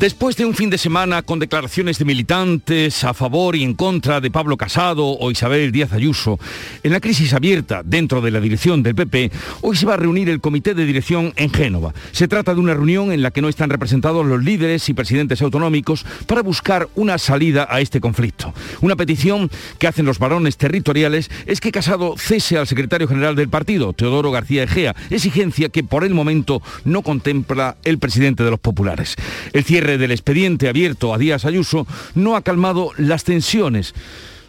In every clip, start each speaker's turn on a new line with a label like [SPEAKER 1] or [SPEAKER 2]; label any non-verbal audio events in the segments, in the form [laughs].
[SPEAKER 1] Después de un fin de semana con declaraciones de militantes a favor y en contra de Pablo Casado o Isabel Díaz Ayuso, en la crisis abierta dentro de la dirección del PP, hoy se va a reunir el comité de dirección en Génova. Se trata de una reunión en la que no están representados los líderes y presidentes autonómicos para buscar una salida a este conflicto. Una petición que hacen los varones territoriales es que Casado cese al secretario general del partido, Teodoro García Egea, exigencia que por el momento no contempla el presidente de los populares. El cierre del expediente abierto a Díaz Ayuso no ha calmado las tensiones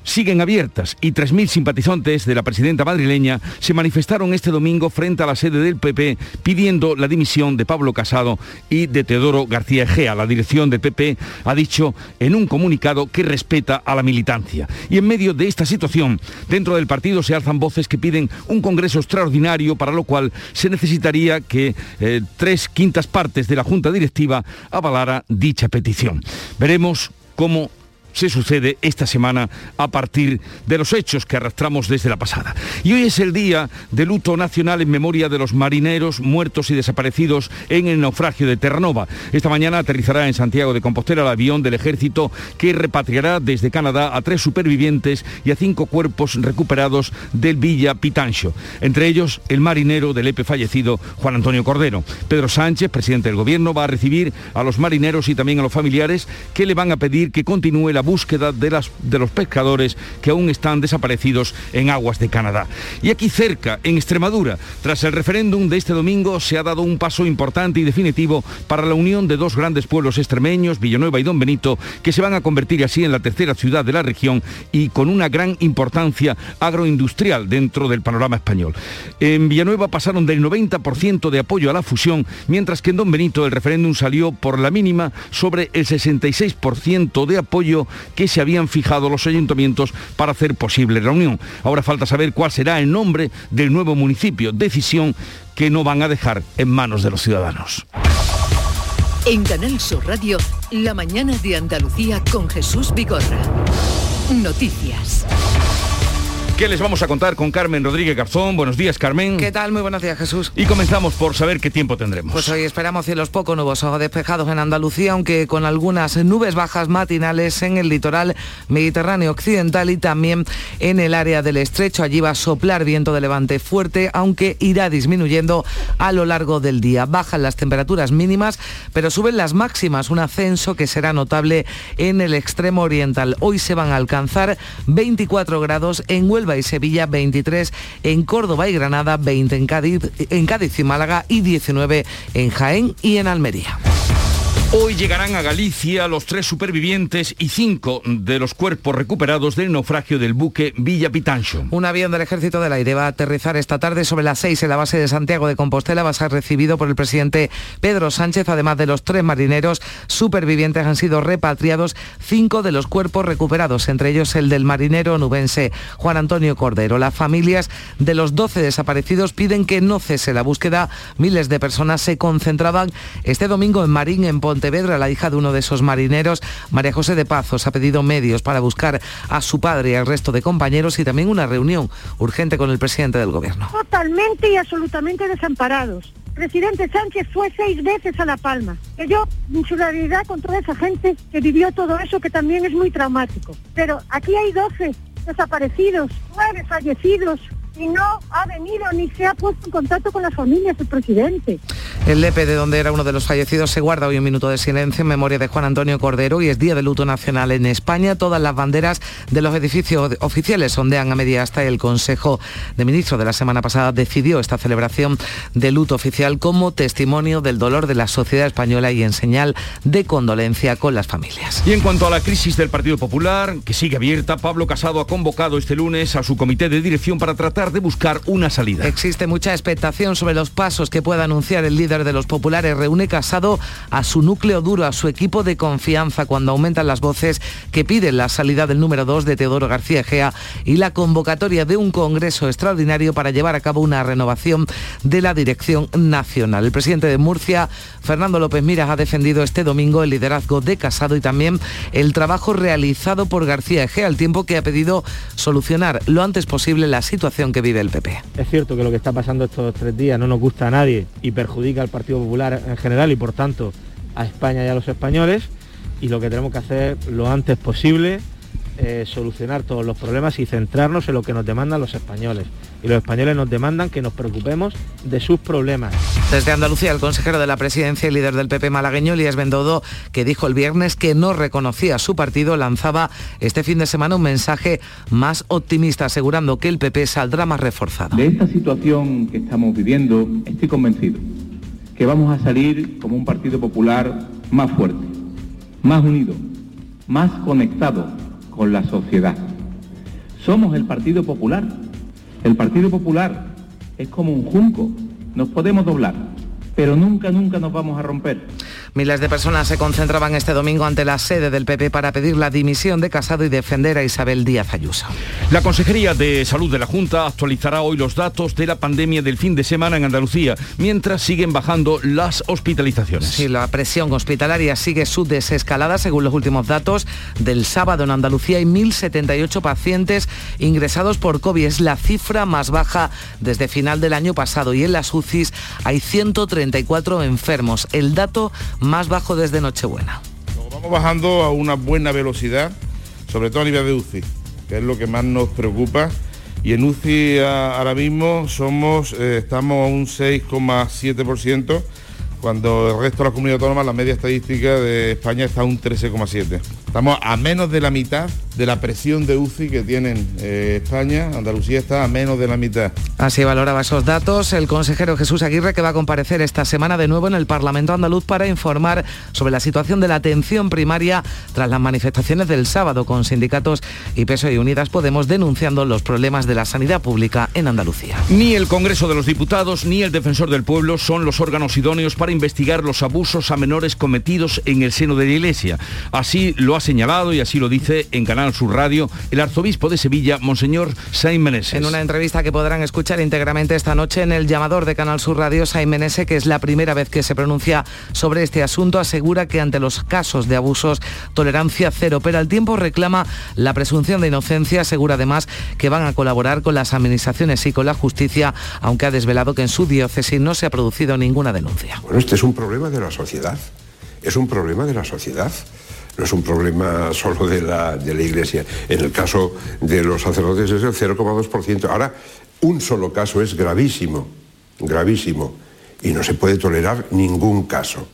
[SPEAKER 1] siguen abiertas y 3.000 simpatizantes de la presidenta madrileña se manifestaron este domingo frente a la sede del PP pidiendo la dimisión de Pablo Casado y de Teodoro García Egea. La dirección del PP ha dicho en un comunicado que respeta a la militancia. Y en medio de esta situación, dentro del partido se alzan voces que piden un congreso extraordinario para lo cual se necesitaría que eh, tres quintas partes de la Junta Directiva avalara dicha petición. Veremos cómo se sucede esta semana a partir de los hechos que arrastramos desde la pasada. Y hoy es el día de luto nacional en memoria de los marineros muertos y desaparecidos en el naufragio de Terranova. Esta mañana aterrizará en Santiago de Compostela el avión del ejército que repatriará desde Canadá a tres supervivientes y a cinco cuerpos recuperados del Villa Pitancho, entre ellos el marinero del EPE fallecido Juan Antonio Cordero. Pedro Sánchez, presidente del gobierno, va a recibir a los marineros y también a los familiares que le van a pedir que continúe la búsqueda de, las, de los pescadores que aún están desaparecidos en aguas de Canadá. Y aquí cerca, en Extremadura, tras el referéndum de este domingo, se ha dado un paso importante y definitivo para la unión de dos grandes pueblos extremeños, Villanueva y Don Benito, que se van a convertir así en la tercera ciudad de la región y con una gran importancia agroindustrial dentro del panorama español. En Villanueva pasaron del 90% de apoyo a la fusión, mientras que en Don Benito el referéndum salió por la mínima sobre el 66% de apoyo que se habían fijado los ayuntamientos para hacer posible la unión. Ahora falta saber cuál será el nombre del nuevo municipio, decisión que no van a dejar en manos de los ciudadanos.
[SPEAKER 2] En Canal Sur Radio, la mañana de Andalucía con Jesús Bigorra. Noticias.
[SPEAKER 1] ¿Qué les vamos a contar con Carmen Rodríguez Garzón? Buenos días, Carmen.
[SPEAKER 3] ¿Qué tal? Muy buenos días, Jesús.
[SPEAKER 1] Y comenzamos por saber qué tiempo tendremos.
[SPEAKER 3] Pues hoy esperamos cielos poco nubosos despejados en Andalucía, aunque con algunas nubes bajas matinales en el litoral mediterráneo occidental y también en el área del estrecho. Allí va a soplar viento de levante fuerte, aunque irá disminuyendo a lo largo del día. Bajan las temperaturas mínimas, pero suben las máximas, un ascenso que será notable en el extremo oriental. Hoy se van a alcanzar 24 grados en Huelva y Sevilla, 23 en Córdoba y Granada, 20 en Cádiz, en Cádiz y Málaga y 19 en Jaén y en Almería.
[SPEAKER 1] Hoy llegarán a Galicia los tres supervivientes y cinco de los cuerpos recuperados del naufragio del buque Villa Pitancho.
[SPEAKER 3] Un avión del Ejército del Aire va a aterrizar esta tarde sobre las seis en la base de Santiago de Compostela. Va a ser recibido por el presidente Pedro Sánchez. Además de los tres marineros supervivientes han sido repatriados cinco de los cuerpos recuperados, entre ellos el del marinero nubense Juan Antonio Cordero. Las familias de los 12 desaparecidos piden que no cese la búsqueda. Miles de personas se concentraban este domingo en Marín, en Ponte Pontevedra, la hija de uno de esos marineros, María José de Pazos, ha pedido medios para buscar a su padre y al resto de compañeros y también una reunión urgente con el presidente del gobierno.
[SPEAKER 4] Totalmente y absolutamente desamparados. Presidente Sánchez fue seis veces a La Palma. Que yo, mi solidaridad con toda esa gente que vivió todo eso, que también es muy traumático. Pero aquí hay 12 desaparecidos, nueve fallecidos, y no ha venido ni se ha puesto en contacto con las familias del presidente.
[SPEAKER 3] El Lepe, de donde era uno de los fallecidos, se guarda hoy un minuto de silencio en memoria de Juan Antonio Cordero y es día de luto nacional en España. Todas las banderas de los edificios oficiales ondean a media hasta el Consejo de Ministros de la semana pasada decidió esta celebración de luto oficial como testimonio del dolor de la sociedad española y en señal de condolencia con las familias.
[SPEAKER 1] Y en cuanto a la crisis del Partido Popular, que sigue abierta, Pablo Casado ha convocado este lunes a su comité de dirección para tratar de buscar una salida.
[SPEAKER 3] Existe mucha expectación sobre los pasos que pueda anunciar el líder de los populares, reúne Casado a su núcleo duro, a su equipo de confianza, cuando aumentan las voces que piden la salida del número 2 de Teodoro García Egea y la convocatoria de un congreso extraordinario para llevar a cabo una renovación de la dirección nacional. El presidente de Murcia, Fernando López Miras, ha defendido este domingo el liderazgo de Casado y también el trabajo realizado por García Egea, al tiempo que ha pedido solucionar lo antes posible la situación que vive el PP.
[SPEAKER 5] Es cierto que lo que está pasando estos tres días no nos gusta a nadie y perjudica al Partido Popular en general y por tanto a España y a los españoles y lo que tenemos que hacer lo antes posible eh, solucionar todos los problemas y centrarnos en lo que nos demandan los españoles. Y los españoles nos demandan que nos preocupemos de sus problemas.
[SPEAKER 3] Desde Andalucía, el consejero de la presidencia y líder del PP malagueño, Elías Bendodo, que dijo el viernes que no reconocía su partido, lanzaba este fin de semana un mensaje más optimista, asegurando que el PP saldrá más reforzado.
[SPEAKER 6] De esta situación que estamos viviendo, estoy convencido que vamos a salir como un Partido Popular más fuerte, más unido, más conectado con la sociedad. Somos el Partido Popular. El Partido Popular es como un junco. Nos podemos doblar, pero nunca, nunca nos vamos a romper.
[SPEAKER 3] Miles de personas se concentraban este domingo ante la sede del PP para pedir la dimisión de Casado y defender a Isabel Díaz Ayuso.
[SPEAKER 1] La Consejería de Salud de la Junta actualizará hoy los datos de la pandemia del fin de semana en Andalucía, mientras siguen bajando las hospitalizaciones.
[SPEAKER 3] Sí, la presión hospitalaria sigue su desescalada según los últimos datos del sábado en Andalucía hay 1.078 pacientes ingresados por COVID. Es la cifra más baja desde final del año pasado y en las UCIs hay 134 enfermos. El dato más bajo desde Nochebuena.
[SPEAKER 7] Vamos bajando a una buena velocidad, sobre todo a nivel de UCI, que es lo que más nos preocupa. Y en UCI ahora mismo somos, eh, estamos a un 6,7% cuando el resto de las comunidades autónomas, la media estadística de España está a un 13,7. Estamos a menos de la mitad de la presión de UCI que tienen eh, España. Andalucía está a menos de la mitad.
[SPEAKER 3] Así valoraba esos datos el consejero Jesús Aguirre que va a comparecer esta semana de nuevo en el Parlamento andaluz para informar sobre la situación de la atención primaria tras las manifestaciones del sábado con sindicatos y Peso y Unidas Podemos denunciando los problemas de la sanidad pública en Andalucía.
[SPEAKER 1] Ni el Congreso de los Diputados ni el Defensor del Pueblo son los órganos idóneos para investigar los abusos a menores cometidos en el seno de la Iglesia. Así lo ha señalado y así lo dice en Canal Sur Radio el arzobispo de Sevilla, Monseñor Sain Meneses.
[SPEAKER 3] En una entrevista que podrán escuchar íntegramente esta noche en el llamador de Canal Sur Radio, Sain Menese, que es la primera vez que se pronuncia sobre este asunto, asegura que ante los casos de abusos, tolerancia cero, pero al tiempo reclama la presunción de inocencia, asegura además que van a colaborar con las administraciones y con la justicia, aunque ha desvelado que en su diócesis no se ha producido ninguna denuncia.
[SPEAKER 8] Bueno, este es un problema de la sociedad, es un problema de la sociedad no es un problema solo de la, de la Iglesia. En el caso de los sacerdotes es el 0,2%. Ahora, un solo caso es gravísimo, gravísimo, y no se puede tolerar ningún caso.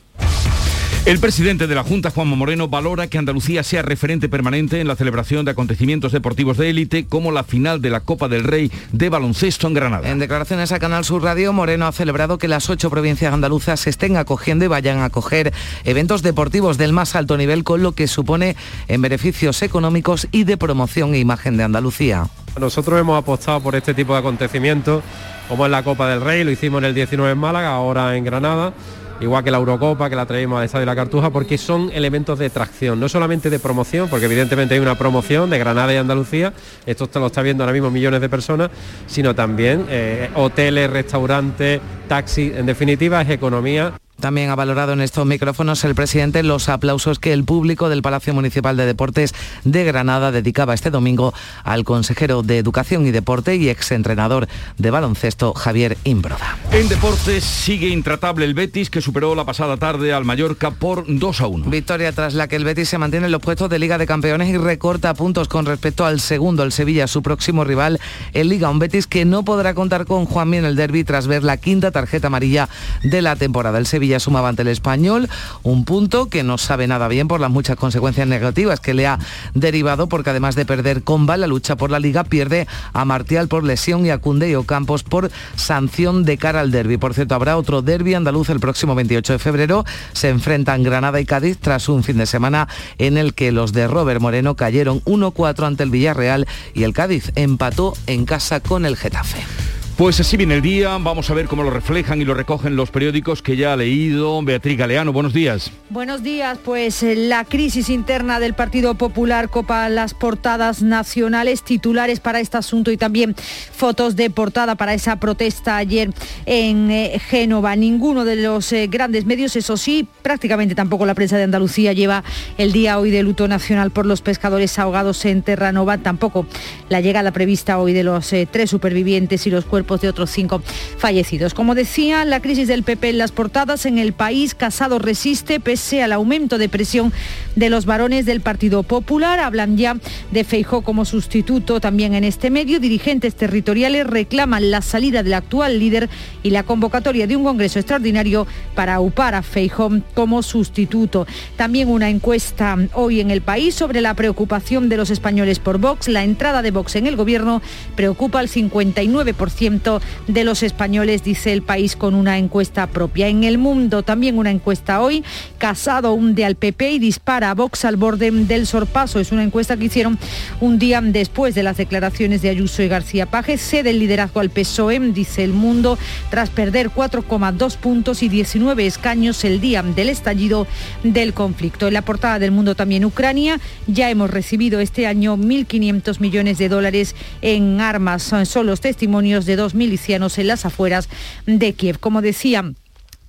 [SPEAKER 1] El presidente de la Junta, Juanma Moreno, valora que Andalucía sea referente permanente en la celebración de acontecimientos deportivos de élite como la final de la Copa del Rey de baloncesto en Granada.
[SPEAKER 3] En declaraciones a Canal Sur Radio, Moreno ha celebrado que las ocho provincias andaluzas se estén acogiendo y vayan a acoger eventos deportivos del más alto nivel, con lo que supone en beneficios económicos y de promoción e imagen de Andalucía.
[SPEAKER 9] Nosotros hemos apostado por este tipo de acontecimientos, como es la Copa del Rey, lo hicimos en el 19 en Málaga, ahora en Granada igual que la Eurocopa, que la traemos al Estadio de la Cartuja, porque son elementos de tracción, no solamente de promoción, porque evidentemente hay una promoción de Granada y Andalucía, esto lo está viendo ahora mismo millones de personas, sino también eh, hoteles, restaurantes, taxis, en definitiva es economía.
[SPEAKER 3] También ha valorado en estos micrófonos el presidente los aplausos que el público del Palacio Municipal de Deportes de Granada dedicaba este domingo al consejero de Educación y Deporte y exentrenador de baloncesto Javier Imbroda.
[SPEAKER 1] En deportes sigue intratable el Betis que superó la pasada tarde al Mallorca por 2 a 1.
[SPEAKER 3] Victoria tras la que el Betis se mantiene en los puestos de Liga de Campeones y recorta puntos con respecto al segundo, el Sevilla, su próximo rival en Liga. Un Betis que no podrá contar con Juanmi en el derby tras ver la quinta tarjeta amarilla de la temporada. El Sevilla sumaba ante el español, un punto que no sabe nada bien por las muchas consecuencias negativas que le ha derivado, porque además de perder Comba, la lucha por la liga pierde a Martial por lesión y a Cunde Campos por sanción de cara al derby. Por cierto, habrá otro derby andaluz el próximo 28 de febrero. Se enfrentan Granada y Cádiz tras un fin de semana en el que los de Robert Moreno cayeron 1-4 ante el Villarreal y el Cádiz empató en casa con el Getafe.
[SPEAKER 1] Pues así viene el día, vamos a ver cómo lo reflejan y lo recogen los periódicos que ya ha leído Beatriz Galeano. Buenos días.
[SPEAKER 10] Buenos días, pues eh, la crisis interna del Partido Popular copa las portadas nacionales, titulares para este asunto y también fotos de portada para esa protesta ayer en eh, Génova. Ninguno de los eh, grandes medios, eso sí, prácticamente tampoco la prensa de Andalucía lleva el día hoy de luto nacional por los pescadores ahogados en Terranova, tampoco la llegada prevista hoy de los tres supervivientes y los cuerpos de otros cinco fallecidos. Como decía, la crisis del PP en las portadas en el país, Casado resiste pese al aumento de presión de los varones del Partido Popular. Hablan ya de Feijó como sustituto también en este medio. Dirigentes territoriales reclaman la salida del actual líder y la convocatoria de un congreso extraordinario para upar a Feijó como sustituto. También una encuesta hoy en el país sobre la preocupación de los españoles por Vox. La entrada de Vox en el gobierno preocupa al 59% de los españoles, dice el país con una encuesta propia. En el mundo también una encuesta hoy. Casado hunde al PP y dispara a Vox al borde del sorpaso. Es una encuesta que hicieron un día después de las declaraciones de Ayuso y García Paje. Cede el liderazgo al PSOE, dice el mundo, tras perder 4,2 puntos y 19 escaños el día del estallido del conflicto. En la portada del mundo también Ucrania. Ya hemos recibido este año 1.500 millones de dólares en armas. Son los testimonios de dos milicianos en las afueras de Kiev. Como decía,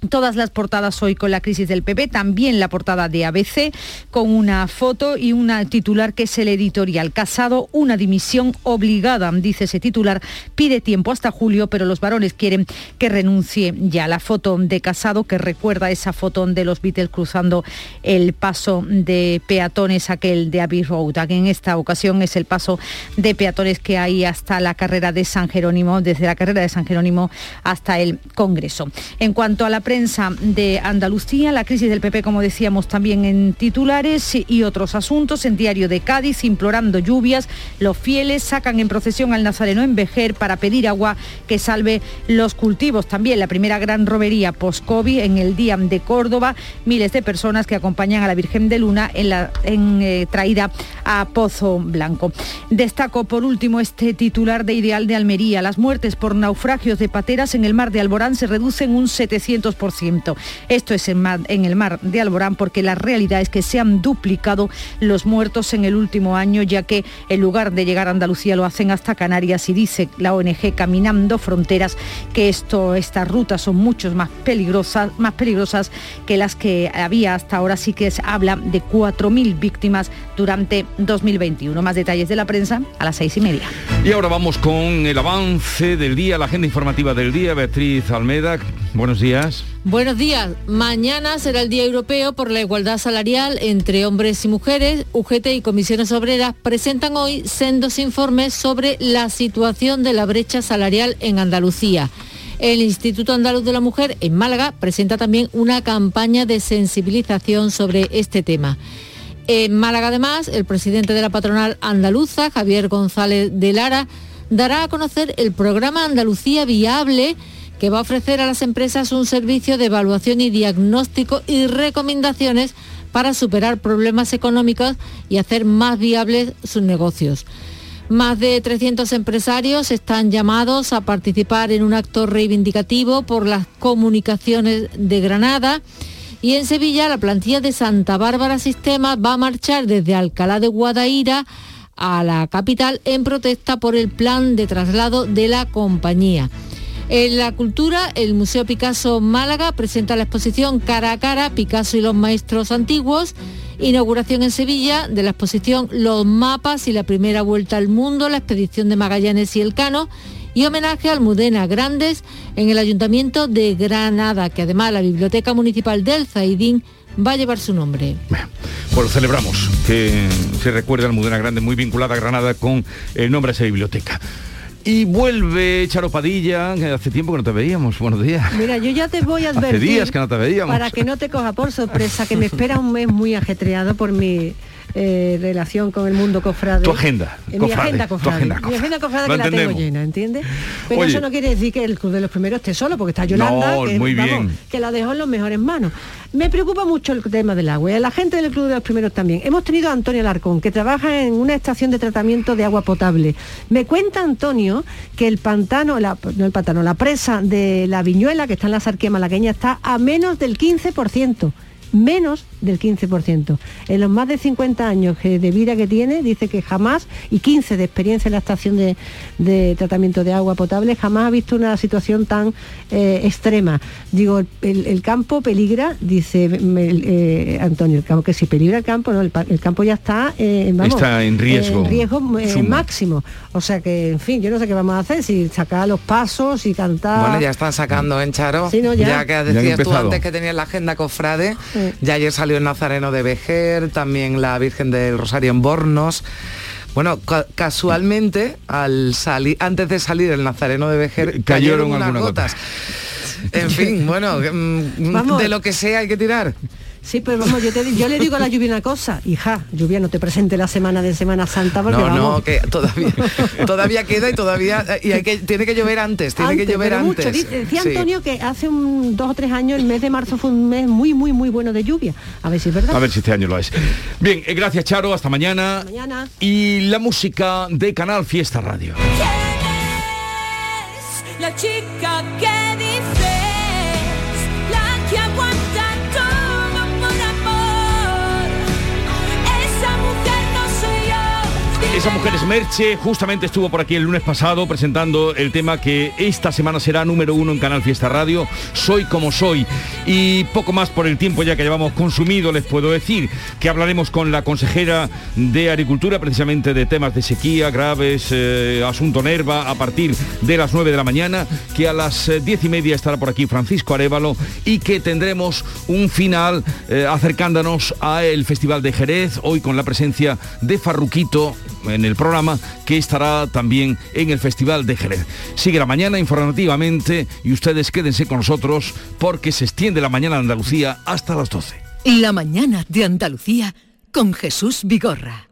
[SPEAKER 10] Todas las portadas hoy con la crisis del PP, también la portada de ABC con una foto y una titular que es el editorial. Casado, una dimisión obligada, dice ese titular, pide tiempo hasta julio, pero los varones quieren que renuncie ya. La foto de Casado que recuerda esa foto de los Beatles cruzando el paso de peatones, aquel de Abbey Road. En esta ocasión es el paso de peatones que hay hasta la carrera de San Jerónimo, desde la carrera de San Jerónimo hasta el Congreso. En cuanto a la prensa de Andalucía, la crisis del PP, como decíamos también en titulares y otros asuntos, en Diario de Cádiz, implorando lluvias, los fieles sacan en procesión al Nazareno en Vejer para pedir agua que salve los cultivos. También la primera gran romería post-COVID en el Día de Córdoba, miles de personas que acompañan a la Virgen de Luna en la en, eh, traída a Pozo Blanco. Destaco por último este titular de Ideal de Almería. Las muertes por naufragios de pateras en el mar de Alborán se reducen un 700 esto es en, el mar de Alborán porque la realidad es que se han duplicado los muertos en el último año, ya que en lugar de llegar a Andalucía lo hacen hasta Canarias y dice la ONG Caminando Fronteras que esto, estas rutas son mucho más peligrosas, más peligrosas que las que había hasta ahora. Sí que se habla de 4.000 víctimas durante 2021. Más detalles de la prensa a las seis y media.
[SPEAKER 1] Y ahora vamos con el avance del día, la agenda informativa del día. Beatriz Almeda, buenos días.
[SPEAKER 11] Buenos días. Mañana será el Día Europeo por la Igualdad Salarial entre hombres y mujeres. UGT y comisiones obreras presentan hoy sendos informes sobre la situación de la brecha salarial en Andalucía. El Instituto Andaluz de la Mujer en Málaga presenta también una campaña de sensibilización sobre este tema. En Málaga además, el presidente de la patronal andaluza, Javier González de Lara, dará a conocer el programa Andalucía Viable que va a ofrecer a las empresas un servicio de evaluación y diagnóstico y recomendaciones para superar problemas económicos y hacer más viables sus negocios. Más de 300 empresarios están llamados a participar en un acto reivindicativo por las comunicaciones de Granada. Y en Sevilla la plantilla de Santa Bárbara Sistemas va a marchar desde Alcalá de Guadaira a la capital en protesta por el plan de traslado de la compañía. En la cultura, el Museo Picasso Málaga presenta la exposición Cara a Cara, Picasso y los Maestros Antiguos. Inauguración en Sevilla de la exposición Los Mapas y la Primera Vuelta al Mundo, la expedición de Magallanes y Elcano y homenaje a Almudena Grandes en el Ayuntamiento de Granada, que además la Biblioteca Municipal del Zaidín va a llevar su nombre.
[SPEAKER 1] Bueno, celebramos que se recuerde a Almudena Grandes, muy vinculada a Granada con el nombre de esa biblioteca. Y vuelve Charo Padilla, que hace tiempo que no te veíamos. Buenos días.
[SPEAKER 12] Mira, yo ya te voy a advertir.
[SPEAKER 1] Hace días que no te veíamos.
[SPEAKER 12] Para que no te coja por sorpresa, que me espera un mes muy ajetreado por mi eh, relación con el mundo cofrade.
[SPEAKER 1] Tu agenda,
[SPEAKER 12] Eh, mi
[SPEAKER 1] cofrade,
[SPEAKER 12] agenda
[SPEAKER 1] tu
[SPEAKER 12] cofrade.
[SPEAKER 1] agenda
[SPEAKER 12] Mi
[SPEAKER 1] cofrade.
[SPEAKER 12] agenda cofrade que la tengo llena, ¿entiendes? Pero
[SPEAKER 1] Oye.
[SPEAKER 12] eso no quiere decir que el Club de los Primeros esté solo, porque está Yolanda,
[SPEAKER 1] No,
[SPEAKER 12] que,
[SPEAKER 1] muy
[SPEAKER 12] vamos,
[SPEAKER 1] bien.
[SPEAKER 12] que la dejó en los mejores manos. Me preocupa mucho el tema del agua y a la gente del Club de los Primeros también. Hemos tenido a Antonio Alarcón, que trabaja en una estación de tratamiento de agua potable. Me cuenta Antonio que el pantano, la, no el pantano, la presa de la Viñuela, que está en la Sarquía malagueña, está a menos del 15%. Menos del 15%. En los más de 50 años de vida que tiene, dice que jamás, y 15 de experiencia en la estación de, de tratamiento de agua potable, jamás ha visto una situación tan eh, extrema. Digo, el, el campo peligra, dice me- eh, Antonio, el campo, que si peligra el campo, no, el, el campo ya está, eh, vamos,
[SPEAKER 1] Está en riesgo
[SPEAKER 12] en riesgo eh, máximo. O sea que, en fin, yo no sé qué vamos a hacer, si sacar los pasos, si cantar...
[SPEAKER 3] Bueno, ya están sacando en Charo.
[SPEAKER 12] Sí, no, ya.
[SPEAKER 3] que decías tú antes que tenías la agenda cofrade. Ya ayer salió el Nazareno de Vejer, también la Virgen del Rosario en Bornos. Bueno, ca- casualmente, al salir, antes de salir el Nazareno de Vejer,
[SPEAKER 1] Cayeron
[SPEAKER 3] cayeron, unas
[SPEAKER 1] algunas
[SPEAKER 3] gotas. En fin, bueno, mm,
[SPEAKER 12] Vamos.
[SPEAKER 3] de lo que sea hay que tirar.
[SPEAKER 12] Sí, pero vamos, yo, te- yo le digo a la lluvia una cosa, hija, lluvia no te presente la semana de Semana Santa porque
[SPEAKER 3] No,
[SPEAKER 12] vamos.
[SPEAKER 3] no, que todavía, todavía queda y todavía y hay que, tiene que llover antes, tiene
[SPEAKER 12] Antes,
[SPEAKER 3] que llover
[SPEAKER 12] pero
[SPEAKER 3] antes.
[SPEAKER 12] mucho. Decía
[SPEAKER 3] Sí.
[SPEAKER 12] Antonio que hace un, dos o tres años, el mes de marzo fue un mes muy, muy, muy bueno de lluvia. A ver si es verdad.
[SPEAKER 1] A ver si este año lo es. Bien, eh, gracias Charo, hasta mañana.
[SPEAKER 12] Mañana.
[SPEAKER 1] Y la música de Canal Fiesta Radio.
[SPEAKER 13] La chica que Esa mujer
[SPEAKER 1] es Merche, justamente estuvo por aquí el lunes pasado presentando el tema que esta semana será número uno en Canal Fiesta Radio, Soy como soy. Y poco más por el tiempo ya que llevamos consumido, les puedo decir que hablaremos con la consejera de Agricultura precisamente de temas de sequía graves, eh, asunto Nerva, a partir de las 9 de la mañana, que a las eh, diez y media estará por aquí Francisco Arevalo y que tendremos un final eh, acercándonos al Festival de Jerez, hoy con la presencia de Farruquito en el programa que estará también en el Festival de Jerez. Sigue la mañana informativamente y ustedes quédense con nosotros porque se extiende la mañana de Andalucía hasta las 12.
[SPEAKER 2] La mañana de Andalucía con Jesús Vigorra.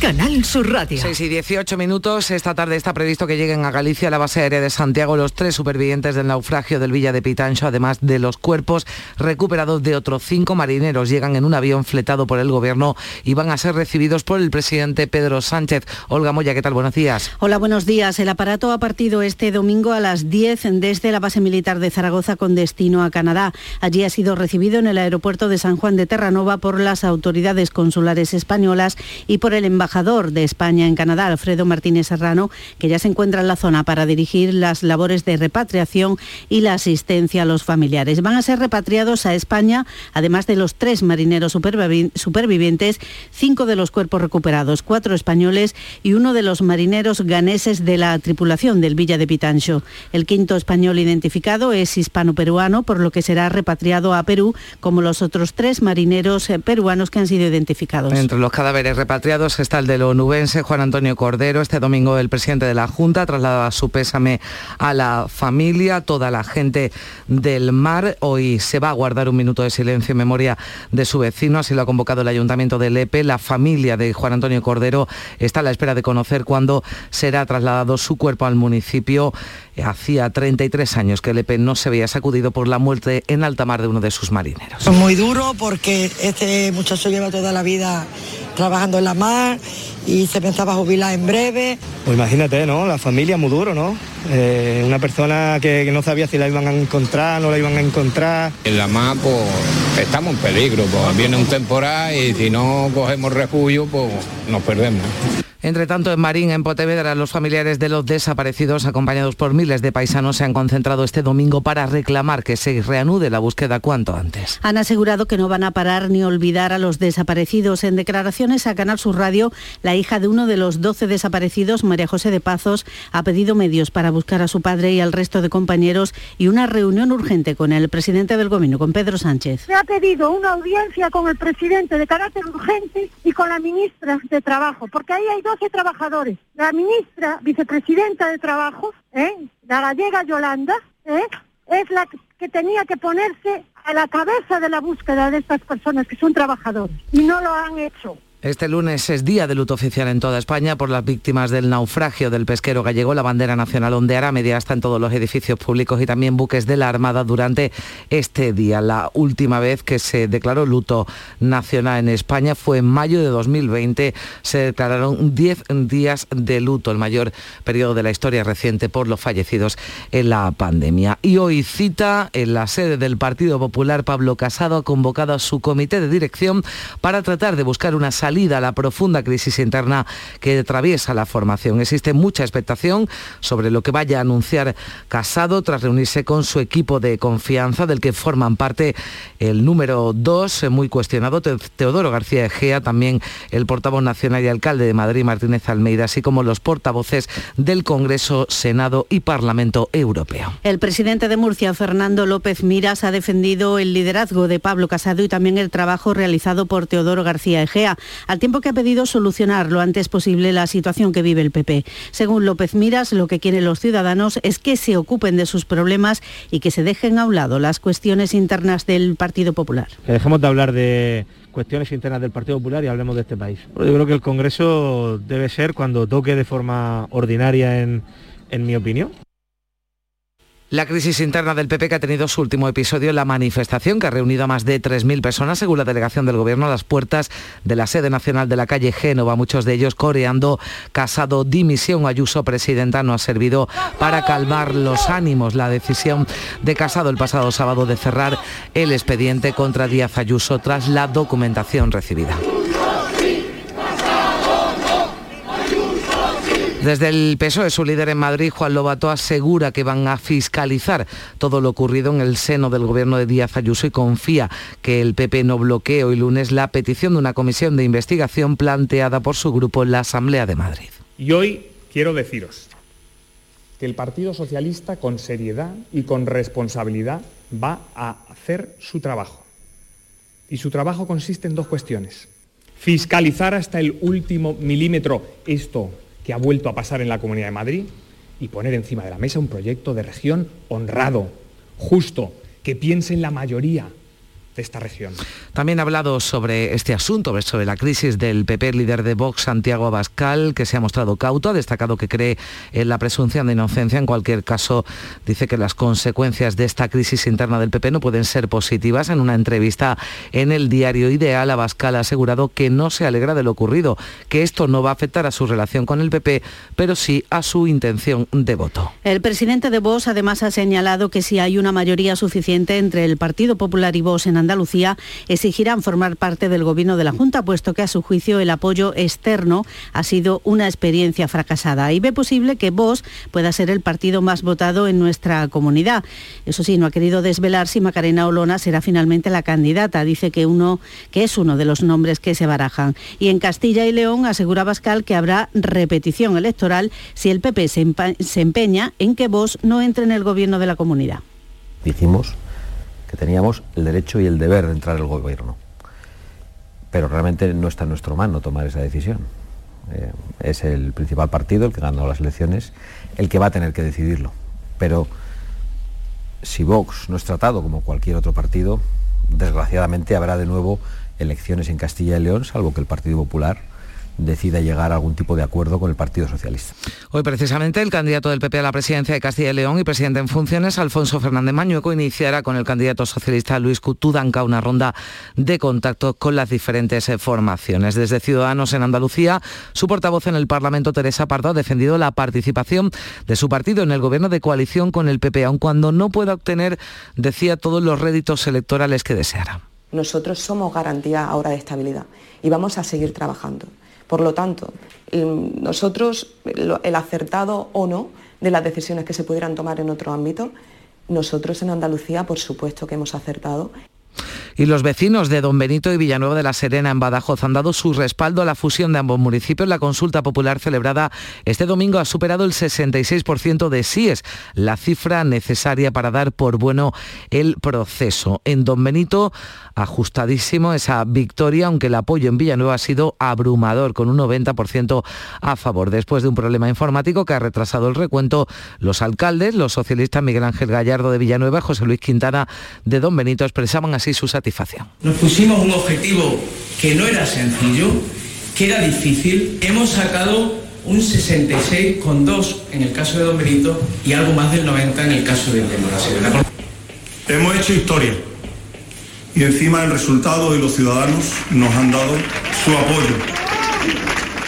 [SPEAKER 2] Canal Sur Radio.
[SPEAKER 3] 6 y 18 minutos. Esta tarde está previsto que lleguen a Galicia, a la base aérea de Santiago, los tres supervivientes del naufragio del Villa de Pitancho, además de los cuerpos recuperados de otros cinco marineros. Llegan en un avión fletado por el gobierno y van a ser recibidos por el presidente Pedro Sánchez. Olga Moya, ¿qué tal? Buenos días.
[SPEAKER 14] Hola, buenos días. El aparato ha partido este domingo a las 10 desde la base militar de Zaragoza con destino a Canadá. Allí ha sido recibido en el aeropuerto de San Juan de Terranova por las autoridades consulares españolas y por el embajador de España en Canadá, Alfredo Martínez Serrano, que ya se encuentra en la zona para dirigir las labores de repatriación y la asistencia a los familiares. Van a ser repatriados a España, además de los tres marineros supervivi- supervivientes, cinco de los cuerpos recuperados, cuatro españoles y uno de los marineros ganeses de la tripulación del Villa de Pitancho. El quinto español identificado es hispano-peruano, por lo que será repatriado a Perú, como los otros tres marineros eh, peruanos que han sido identificados.
[SPEAKER 3] Entre los cadáveres repatriados está del onubense Juan Antonio Cordero. Este domingo el presidente de la Junta trasladaba su pésame a la familia, toda la gente del mar. Hoy se va a guardar un minuto de silencio en memoria de su vecino, así lo ha convocado el Ayuntamiento de Lepe. La familia de Juan Antonio Cordero está a la espera de conocer cuándo será trasladado su cuerpo al municipio. Hacía 33 años que Lepe no se veía sacudido por la muerte en alta mar de uno de sus marineros.
[SPEAKER 15] Muy duro porque este muchacho lleva toda la vida
[SPEAKER 16] trabajando en la mar y se pensaba jubilar en breve.
[SPEAKER 17] Pues imagínate, ¿no? La familia muy duro, ¿no? Eh, una persona que, que no sabía si la iban a encontrar, no la iban a encontrar.
[SPEAKER 15] En la mar, pues estamos en peligro, pues viene un temporal y si no cogemos refugio, pues nos perdemos.
[SPEAKER 3] Entre tanto, en Marín, en Pontevedra, los familiares de los desaparecidos, acompañados por miles de paisanos, se han concentrado este domingo para reclamar que se reanude la búsqueda cuanto antes.
[SPEAKER 14] Han asegurado que no van a parar ni olvidar a los desaparecidos. En declaraciones a Canal Sur Radio, la hija de uno de los 12 desaparecidos, María José de Pazos, ha pedido medios para buscar a su padre y al resto de compañeros y una reunión urgente con el presidente del gobierno, con Pedro Sánchez.
[SPEAKER 4] Se ha pedido una audiencia con el presidente de carácter urgente y con la ministra de Trabajo, porque ahí hay 12 trabajadores. La ministra, vicepresidenta de Trabajo, ¿eh? la gallega Yolanda, ¿eh? es la que tenía que ponerse a la cabeza de la búsqueda de estas personas que son trabajadores y no lo han hecho.
[SPEAKER 3] Este lunes es día de luto oficial en toda España por las víctimas del naufragio del pesquero gallego. La bandera nacional ondeará media hasta en todos los edificios públicos y también buques de la Armada durante este día. La última vez que se declaró luto nacional en España fue en mayo de 2020. Se declararon 10 días de luto, el mayor periodo de la historia reciente por los fallecidos en la pandemia. Y hoy cita en la sede del Partido Popular, Pablo Casado ha convocado a su comité de dirección para tratar de buscar una salida la profunda crisis interna que atraviesa la formación. Existe mucha expectación sobre lo que vaya a anunciar Casado tras reunirse con su equipo de confianza, del que forman parte el número dos, muy cuestionado, Teodoro García Egea, también el portavoz nacional y alcalde de Madrid, Martínez Almeida, así como los portavoces del Congreso, Senado y Parlamento Europeo.
[SPEAKER 14] El presidente de Murcia, Fernando López Miras, ha defendido el liderazgo de Pablo Casado y también el trabajo realizado por Teodoro García Egea al tiempo que ha pedido solucionar lo antes posible la situación que vive el PP. Según López Miras, lo que quieren los ciudadanos es que se ocupen de sus problemas y que se dejen a un lado las cuestiones internas del Partido Popular.
[SPEAKER 5] Que dejemos de hablar de cuestiones internas del Partido Popular y hablemos de este país. Yo creo que el Congreso debe ser cuando toque de forma ordinaria en, en mi opinión.
[SPEAKER 3] La crisis interna del PP que ha tenido su último episodio en la manifestación que ha reunido a más de 3.000 personas según la delegación del gobierno a las puertas de la sede nacional de la calle Génova, muchos de ellos coreando Casado dimisión Ayuso presidenta no ha servido para calmar los ánimos. La decisión de Casado el pasado sábado de cerrar el expediente contra Díaz Ayuso tras la documentación recibida. Desde el PSOE, su líder en Madrid, Juan Lobato, asegura que van a fiscalizar todo lo ocurrido en el seno del gobierno de Díaz Ayuso y confía que el PP no bloquee hoy lunes la petición de una comisión de investigación planteada por su grupo en la Asamblea de Madrid.
[SPEAKER 18] Y hoy quiero deciros que el Partido Socialista con seriedad y con responsabilidad va a hacer su trabajo. Y su trabajo consiste en dos cuestiones. Fiscalizar hasta el último milímetro esto que ha vuelto a pasar en la Comunidad de Madrid y poner encima de la mesa un proyecto de región honrado, justo, que piense en la mayoría de esta región.
[SPEAKER 3] También ha hablado sobre este asunto, sobre la crisis del PP, líder de Vox, Santiago Abascal, que se ha mostrado cauto, ha destacado que cree en la presunción de inocencia. En cualquier caso, dice que las consecuencias de esta crisis interna del PP no pueden ser positivas. En una entrevista en el diario Ideal, Abascal ha asegurado que no se alegra de lo ocurrido, que esto no va a afectar a su relación con el PP, pero sí a su intención de voto.
[SPEAKER 14] El presidente de Vox además ha señalado que si hay una mayoría suficiente entre el Partido Popular y Vox en Andalucía exigirán formar parte del gobierno de la Junta, puesto que a su juicio el apoyo externo ha sido una experiencia fracasada. Y ve posible que Vox pueda ser el partido más votado en nuestra comunidad. Eso sí, no ha querido desvelar si Macarena Olona será finalmente la candidata. Dice que, uno, que es uno de los nombres que se barajan. Y en Castilla y León asegura Bascal que habrá repetición electoral si el PP se, empeña en que Vox no entre en el gobierno de la comunidad.
[SPEAKER 19] Dijimos teníamos el derecho y el deber de entrar al gobierno. Pero realmente no está en nuestro mano tomar esa decisión. Eh, es el principal partido, el que ganó las elecciones, el que va a tener que decidirlo. Pero si Vox no es tratado como cualquier otro partido, desgraciadamente habrá de nuevo elecciones en Castilla y León, salvo que el Partido Popular decida llegar a algún tipo de acuerdo con el Partido Socialista.
[SPEAKER 3] Hoy precisamente el candidato del PP a la presidencia de Castilla y León y presidente en funciones, Alfonso Fernández Mañueco, iniciará con el candidato socialista Luis Cutudanca una ronda de contacto con las diferentes eh, formaciones. Desde Ciudadanos en Andalucía, su portavoz en el Parlamento, Teresa Pardo, ha defendido la participación de su partido en el gobierno de coalición con el PP, aun cuando no pueda obtener, decía, todos los réditos electorales que deseara.
[SPEAKER 20] Nosotros somos garantía ahora de estabilidad y vamos a seguir trabajando. Por lo tanto, nosotros, el acertado o no de las decisiones que se pudieran tomar en otro ámbito, nosotros en Andalucía, por supuesto que hemos acertado.
[SPEAKER 3] Y los vecinos de Don Benito y Villanueva de la Serena en Badajoz han dado su respaldo a la fusión de ambos municipios. La consulta popular celebrada este domingo ha superado el 66% de síes, la cifra necesaria para dar por bueno el proceso. En Don Benito, ajustadísimo esa victoria, aunque el apoyo en Villanueva ha sido abrumador, con un 90% a favor. Después de un problema informático que ha retrasado el recuento, los alcaldes, los socialistas Miguel Ángel Gallardo de Villanueva, José Luis Quintana de Don Benito, expresaban así su satisfacción
[SPEAKER 21] nos pusimos un objetivo que no era sencillo, que era difícil. Hemos sacado un 66,2 en el caso de Don Benito y algo más del 90 en el caso de Demora.
[SPEAKER 22] Hemos hecho historia y encima el resultado de los ciudadanos nos han dado su apoyo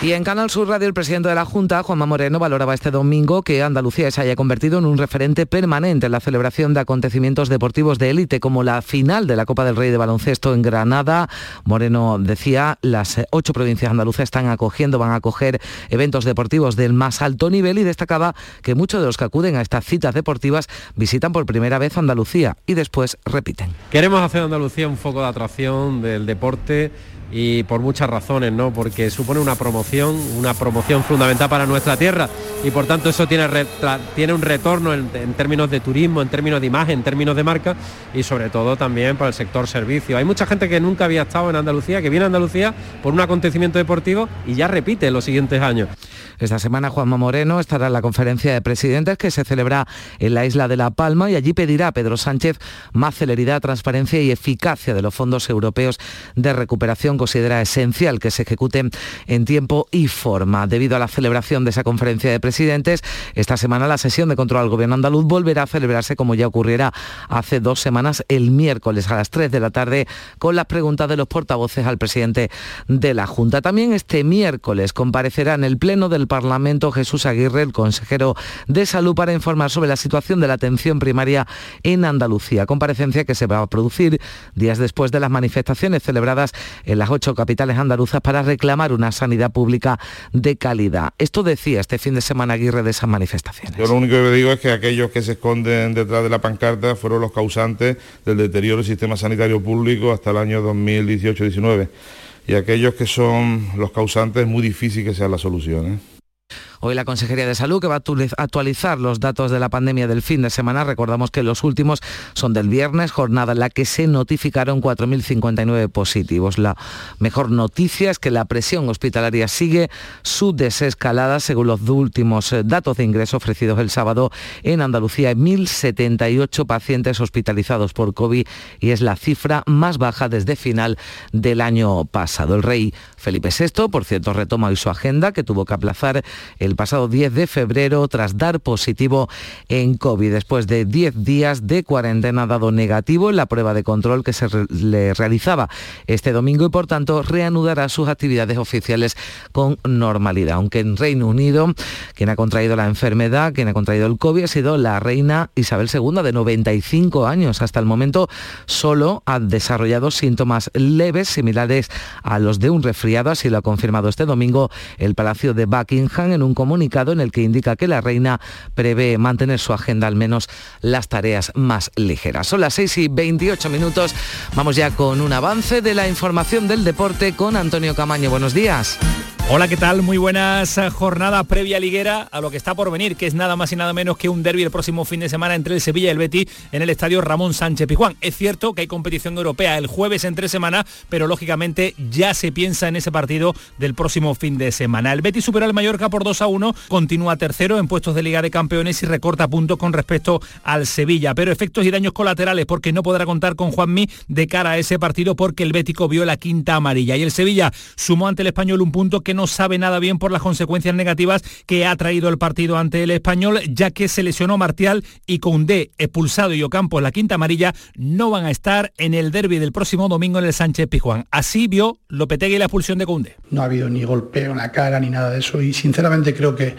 [SPEAKER 3] y en Canal Sur Radio el presidente de la Junta, Juanma Moreno, valoraba este domingo que Andalucía se haya convertido en un referente permanente en la celebración de acontecimientos deportivos de élite como la final de la Copa del Rey de Baloncesto en Granada. Moreno decía, las ocho provincias andaluzas están acogiendo, van a acoger eventos deportivos del más alto nivel y destacaba que muchos de los que acuden a estas citas deportivas visitan por primera vez Andalucía y después repiten.
[SPEAKER 9] Queremos hacer Andalucía un foco de atracción del deporte y por muchas razones, ¿no? Porque supone una promoción, una promoción fundamental para nuestra tierra y por tanto eso tiene, tiene un retorno en, términos de turismo, en términos de imagen, en términos de marca y sobre todo también para el sector servicio. Hay mucha gente que nunca había estado en Andalucía, que viene a Andalucía por un acontecimiento deportivo y ya repite en los siguientes años.
[SPEAKER 3] Esta semana Juanma Moreno estará en la conferencia de presidentes que se celebra en la isla de La Palma y allí pedirá a Pedro Sánchez más celeridad, transparencia y eficacia de los fondos europeos de recuperación. Considera esencial que se ejecuten en tiempo y forma. Debido a la celebración de esa conferencia de presidentes, esta semana la sesión de control al gobierno andaluz volverá a celebrarse como ya ocurriera hace dos semanas el miércoles a las 3 de la tarde con las preguntas de los portavoces al presidente de la Junta. También este miércoles comparecerá en el Pleno del Parlamento Jesús Aguirre, el consejero de Salud, para informar sobre la situación de la atención primaria en Andalucía. Comparecencia que se va a producir días después de las manifestaciones celebradas en las ocho capitales andaluzas para reclamar una sanidad pública de calidad. Esto decía este fin de semana Aguirre de esas manifestaciones.
[SPEAKER 7] Yo lo único que digo es que aquellos que se esconden detrás de la pancarta fueron los causantes del deterioro del sistema sanitario público hasta el año 2018-19 y aquellos que son los causantes es muy difícil que sean las soluciones.
[SPEAKER 3] Hoy la Consejería de Salud que va a actualizar los datos de la pandemia del fin de semana. Recordamos que los últimos son del viernes, jornada en la que se notificaron 4.059 positivos. La mejor noticia es que la presión hospitalaria sigue su desescalada según los últimos eh, datos de ingreso ofrecidos el sábado en Andalucía. Hay 1.078 pacientes hospitalizados por COVID y es la cifra más baja desde final del año pasado. El rey Felipe VI, por cierto, retoma hoy su agenda que tuvo que aplazar el pasado 10 de febrero tras dar positivo en COVID. Después de 10 días de cuarentena dado negativo en la prueba de control que se le realizaba este domingo y por tanto reanudará sus actividades oficiales con normalidad. Aunque en Reino Unido quien ha contraído la enfermedad, quien ha contraído el COVID ha sido la reina Isabel II de 95 años. Hasta el momento solo ha desarrollado síntomas leves similares a los de un resfriado, así lo ha confirmado este domingo el Palacio de Buckingham en un comunicado en el que indica que la reina prevé mantener su agenda al menos las tareas más ligeras. Son las 6 y 28 minutos. Vamos ya con un avance de la información del deporte con Antonio Camaño. Buenos días.
[SPEAKER 23] Hola, ¿qué tal? Muy buenas eh, jornadas previa liguera a lo que está por venir, que es nada más y nada menos que un derby el próximo fin de semana entre el Sevilla y el Betis en el estadio Ramón Sánchez Pijuán. Es cierto que hay competición europea el jueves en tres semanas, pero lógicamente ya se piensa en ese partido del próximo fin de semana. El Betis supera al Mallorca por 2 a 1, continúa tercero en puestos de Liga de Campeones y recorta puntos con respecto al Sevilla, pero efectos y daños colaterales porque no podrá contar con Juanmi de cara a ese partido porque el Bético vio la quinta amarilla y el Sevilla sumó ante el español un punto que no sabe nada bien por las consecuencias negativas que ha traído el partido ante el español, ya que se lesionó Martial y Koundé, expulsado y Ocampo en la quinta amarilla, no van a estar en el derby del próximo domingo en el Sánchez Pijuán. Así vio Lopetegui la expulsión de Koundé.
[SPEAKER 24] No ha habido ni golpeo en la cara ni nada de eso y sinceramente creo que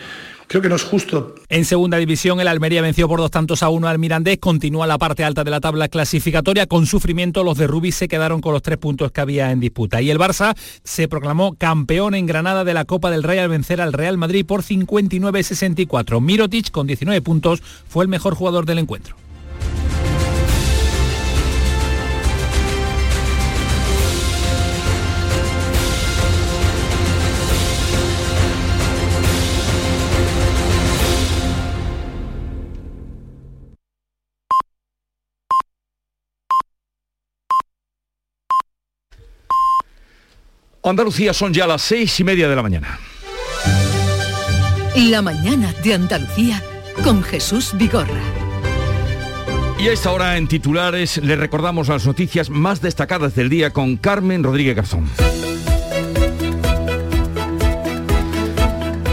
[SPEAKER 24] creo que no es justo.
[SPEAKER 23] En segunda división, el Almería venció por dos tantos a uno al Mirandés, continúa la parte alta de la tabla clasificatoria. Con sufrimiento, los de Rubí se quedaron con los tres puntos que había en disputa. Y el Barça se proclamó campeón en Granada de la Copa del Rey al vencer al Real Madrid por 59-64. Mirotic, con 19 puntos, fue el mejor jugador del encuentro.
[SPEAKER 1] Andalucía son ya las seis y media de la mañana.
[SPEAKER 2] La mañana de Andalucía con Jesús Vigorra.
[SPEAKER 1] Y a esta hora en titulares le recordamos las noticias más destacadas del día con Carmen Rodríguez Garzón.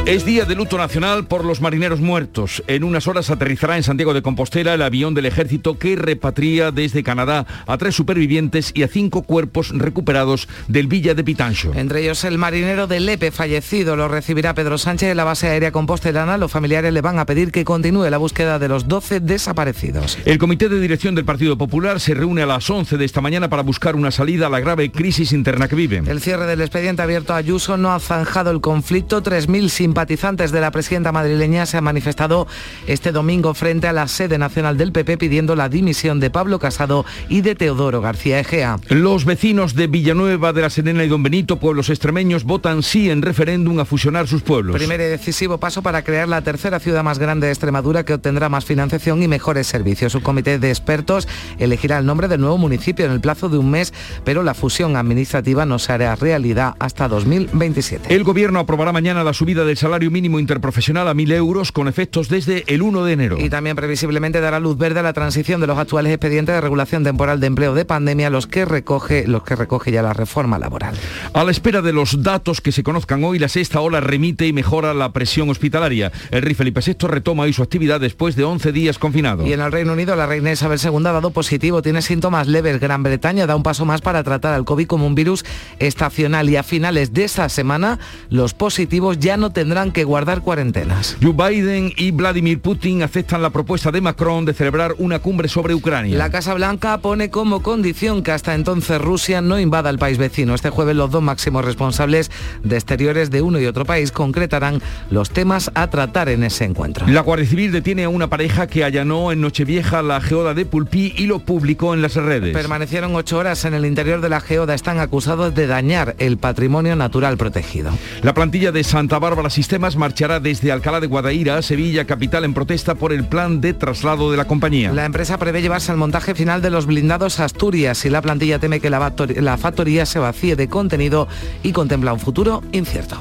[SPEAKER 1] Es día de luto nacional por los marineros muertos. En unas horas aterrizará en Santiago de Compostela el avión del ejército que repatria desde Canadá a tres supervivientes y a cinco cuerpos recuperados del Villa de Pitancho.
[SPEAKER 3] Entre ellos el marinero de Lepe fallecido lo recibirá Pedro Sánchez en la base aérea compostelana. Los familiares le van a pedir que continúe la búsqueda de los 12 desaparecidos.
[SPEAKER 1] El comité de dirección del Partido Popular se reúne a las 11 de esta mañana para buscar una salida a la grave crisis interna que vive.
[SPEAKER 3] El cierre del expediente abierto a Ayuso no ha zanjado el conflicto. 3.000 simpatizantes de la presidenta madrileña se han manifestado este domingo frente a la sede nacional del PP pidiendo la dimisión de Pablo Casado y de Teodoro García Egea.
[SPEAKER 1] Los vecinos de Villanueva de la Serena y Don Benito, pueblos extremeños, votan sí en referéndum a fusionar sus pueblos.
[SPEAKER 3] Primer y decisivo paso para crear la tercera ciudad más grande de Extremadura que obtendrá más financiación y mejores servicios. Un comité de expertos elegirá el nombre del nuevo municipio en el plazo de un mes, pero la fusión administrativa no se hará realidad hasta 2027.
[SPEAKER 1] El gobierno aprobará mañana la subida del salario mínimo interprofesional a 1.000 euros con efectos desde el 1 de enero.
[SPEAKER 3] Y también previsiblemente dará luz verde a la transición de los actuales expedientes de regulación temporal de empleo de pandemia, los que recoge, los que recoge ya la reforma laboral.
[SPEAKER 1] A la espera de los datos que se conozcan hoy, la sexta ola remite y mejora la presión hospitalaria. El rey Felipe VI retoma hoy su actividad después de 11 días confinado.
[SPEAKER 3] Y en el Reino Unido, la reina Isabel II ha dado positivo, tiene síntomas leves. Gran Bretaña da un paso más para tratar al COVID como un virus estacional y a finales de esta semana los positivos ya no tendrán que guardar cuarentenas.
[SPEAKER 1] Joe Biden y Vladimir Putin aceptan la propuesta de Macron de celebrar una cumbre sobre Ucrania.
[SPEAKER 3] La Casa Blanca pone como condición que hasta entonces Rusia no invada el país vecino. Este jueves los dos máximos responsables de exteriores de uno y otro país concretarán los temas a tratar en ese encuentro.
[SPEAKER 1] La Guardia Civil detiene a una pareja que allanó en Nochevieja la geoda de Pulpí y lo publicó en las redes.
[SPEAKER 3] Permanecieron ocho horas en el interior de la geoda. Están acusados de dañar el patrimonio natural protegido.
[SPEAKER 1] La plantilla de Santa Bárbara Sistemas marchará desde Alcalá de Guadaira a Sevilla, capital, en protesta por el plan de traslado de la compañía.
[SPEAKER 3] La empresa prevé llevarse al montaje final de los blindados Asturias y la plantilla teme que la factoría se vacíe de contenido y contempla un futuro incierto.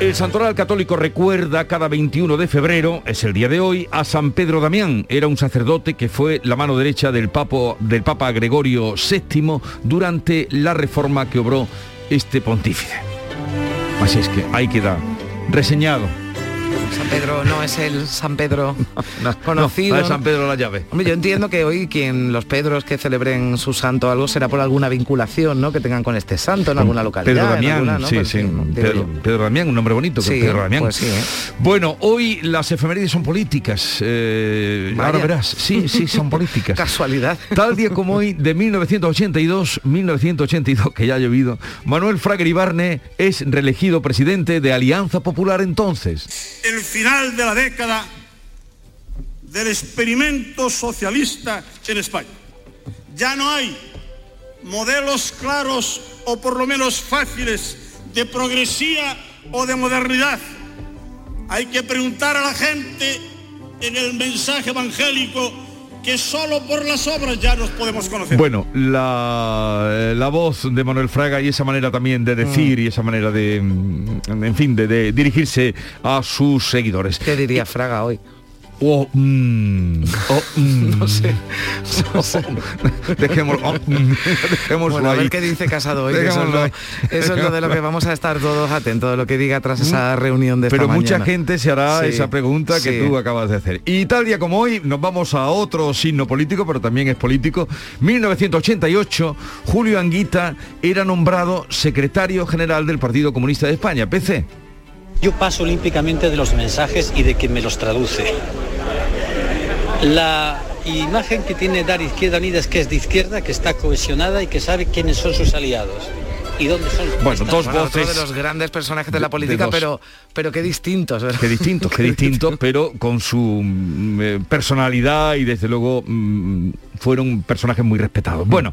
[SPEAKER 1] El Santoral Católico recuerda cada 21 de febrero, es el día de hoy, a San Pedro Damián. Era un sacerdote que fue la mano derecha del, del Papa Gregorio VII durante la reforma que obró este pontífice. Así es que ahí queda reseñado.
[SPEAKER 3] San Pedro no es el San Pedro [laughs] conocido.
[SPEAKER 1] No, es San Pedro la llave.
[SPEAKER 3] Hombre, yo entiendo que hoy quien los Pedros que celebren su santo algo será por alguna vinculación, ¿no? Que tengan con este santo en alguna localidad.
[SPEAKER 1] Pedro Damián,
[SPEAKER 3] alguna, ¿no?
[SPEAKER 1] sí,
[SPEAKER 3] Pues,
[SPEAKER 1] sí. Pedro, Damián, un nombre bonito,
[SPEAKER 3] Sí,
[SPEAKER 1] Pedro Damián.
[SPEAKER 3] pues sí, ¿eh?
[SPEAKER 1] Bueno, hoy las efemérides son políticas. eh, ahora verás. Sí, sí, son [laughs] políticas.
[SPEAKER 3] Casualidad.
[SPEAKER 1] Tal día como hoy, de 1982, 1982, que ya ha llovido, Manuel Fraga Ibarne es reelegido presidente de Alianza Popular entonces.
[SPEAKER 22] El final de la década del experimento socialista en España. Ya no hay modelos claros o por lo menos fáciles de progresía o de modernidad. Hay que preguntar a la gente en el mensaje evangélico que solo por las obras ya nos podemos conocer.
[SPEAKER 1] Bueno, la, la voz de Manuel Fraga y esa manera también de decir y esa manera de, mm, en fin, de, de dirigirse a sus seguidores.
[SPEAKER 3] ¿Qué diría Fraga hoy?
[SPEAKER 1] O, mm, o, mm. [laughs]
[SPEAKER 3] No sé, no sé.
[SPEAKER 1] Dejémoslo, oh, mm, [laughs] dejémoslo
[SPEAKER 3] Bueno, a
[SPEAKER 1] ahí.
[SPEAKER 3] ver qué dice Casado hoy. Eso es, lo,
[SPEAKER 1] ahí.
[SPEAKER 3] eso es lo de lo que vamos a estar todos atentos, de lo que diga tras esa reunión de esta
[SPEAKER 1] Pero mucha
[SPEAKER 3] mañana.
[SPEAKER 1] gente se hará
[SPEAKER 3] Sí,
[SPEAKER 1] esa pregunta que
[SPEAKER 3] sí.
[SPEAKER 1] tú acabas de hacer. Y tal día como hoy, nos vamos a otro signo político, pero también es político. 1988, Julio Anguita era nombrado secretario general del Partido Comunista de España, PC.
[SPEAKER 25] Yo paso olímpicamente de los mensajes y de quien me los traduce. La imagen que tiene Dar Izquierda Unida es que es de izquierda, que está cohesionada y que sabe quiénes son sus aliados. ¿Y dónde son?
[SPEAKER 1] Bueno, dos
[SPEAKER 3] Bueno, otro
[SPEAKER 1] voces.
[SPEAKER 3] de los grandes personajes de la política, pero, pero qué distintos. ¿verdad?
[SPEAKER 1] Qué distintos, qué distintos, [laughs] pero con su mm, eh, personalidad y desde luego mm, fueron personajes muy respetados. Bueno,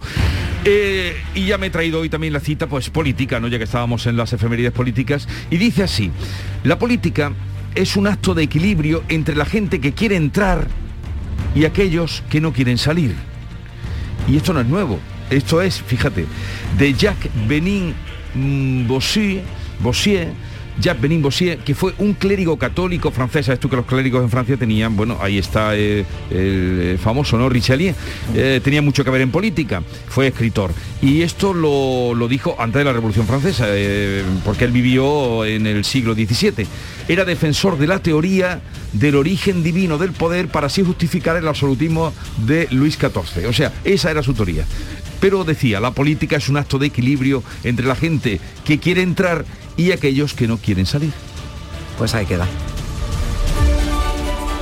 [SPEAKER 1] eh, y ya me he traído hoy también la cita pues política, ¿no? Ya que estábamos en las efemérides políticas, y dice así, la política es un acto de equilibrio entre la gente que quiere entrar y aquellos que no quieren salir. Y esto no es nuevo. Esto es, fíjate, de Jacques Benin mm, Bossier, Bossier, Jacques Benin Bossier, que fue un clérigo católico francés. Sabes tú que los clérigos en Francia tenían, bueno, ahí está eh, el famoso, ¿no? Richelieu. Eh, tenía mucho que ver en política. Fue escritor. Y esto lo, lo dijo antes de la Revolución Francesa, eh, porque él vivió en el siglo XVII. Era defensor de la teoría del origen divino del poder para así justificar el absolutismo de Luis XIV. O sea, esa era su teoría. Pero decía, la política es un acto de equilibrio entre la gente que quiere entrar y aquellos que no quieren salir.
[SPEAKER 3] Pues ahí queda.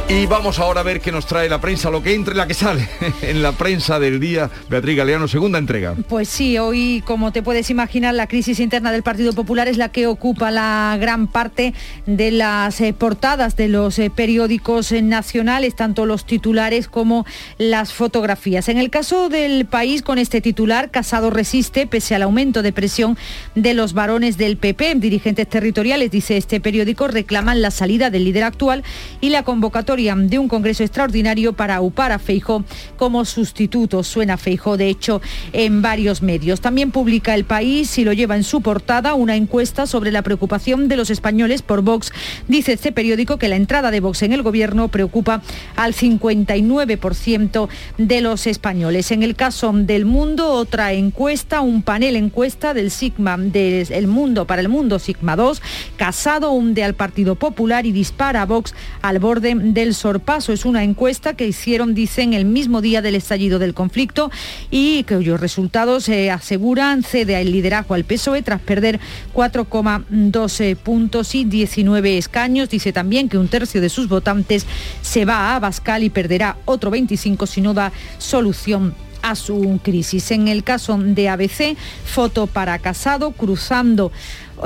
[SPEAKER 1] Y vamos ahora a ver qué nos trae la prensa, lo que entra y la que sale [laughs] en la prensa del día. Beatriz Galeano, segunda entrega.
[SPEAKER 10] Pues sí, hoy, como te puedes imaginar, la crisis interna del Partido Popular es la que ocupa la gran parte de las eh, portadas de los eh, periódicos eh, nacionales, tanto los titulares como las fotografías. En el caso del país, con este titular, Casado resiste pese al aumento de presión de los varones del PP. Dirigentes territoriales, dice este periódico, reclaman la salida del líder actual y la convocatoria de un congreso extraordinario para aupar a Feijó como sustituto. Suena Feijó, de hecho, en varios medios. También publica El País y lo lleva en su portada una encuesta sobre la preocupación de los españoles por Vox. Dice este periódico que la entrada de Vox en el gobierno preocupa al 59% de los españoles. En el caso del mundo, otra encuesta, un panel encuesta del Sigma, del Mundo para el Mundo Sigma 2, Casado hunde al Partido Popular y dispara a Vox al borde del sorpaso. Es una encuesta que hicieron, dicen, el mismo día del estallido del conflicto y cuyos resultados se aseguran cede el liderazgo al PSOE tras perder 4,12 puntos y 19 escaños. Dice también que un tercio de sus votantes se va a Abascal y perderá otro 25 si no da solución a su crisis. En el caso de ABC, foto para Casado cruzando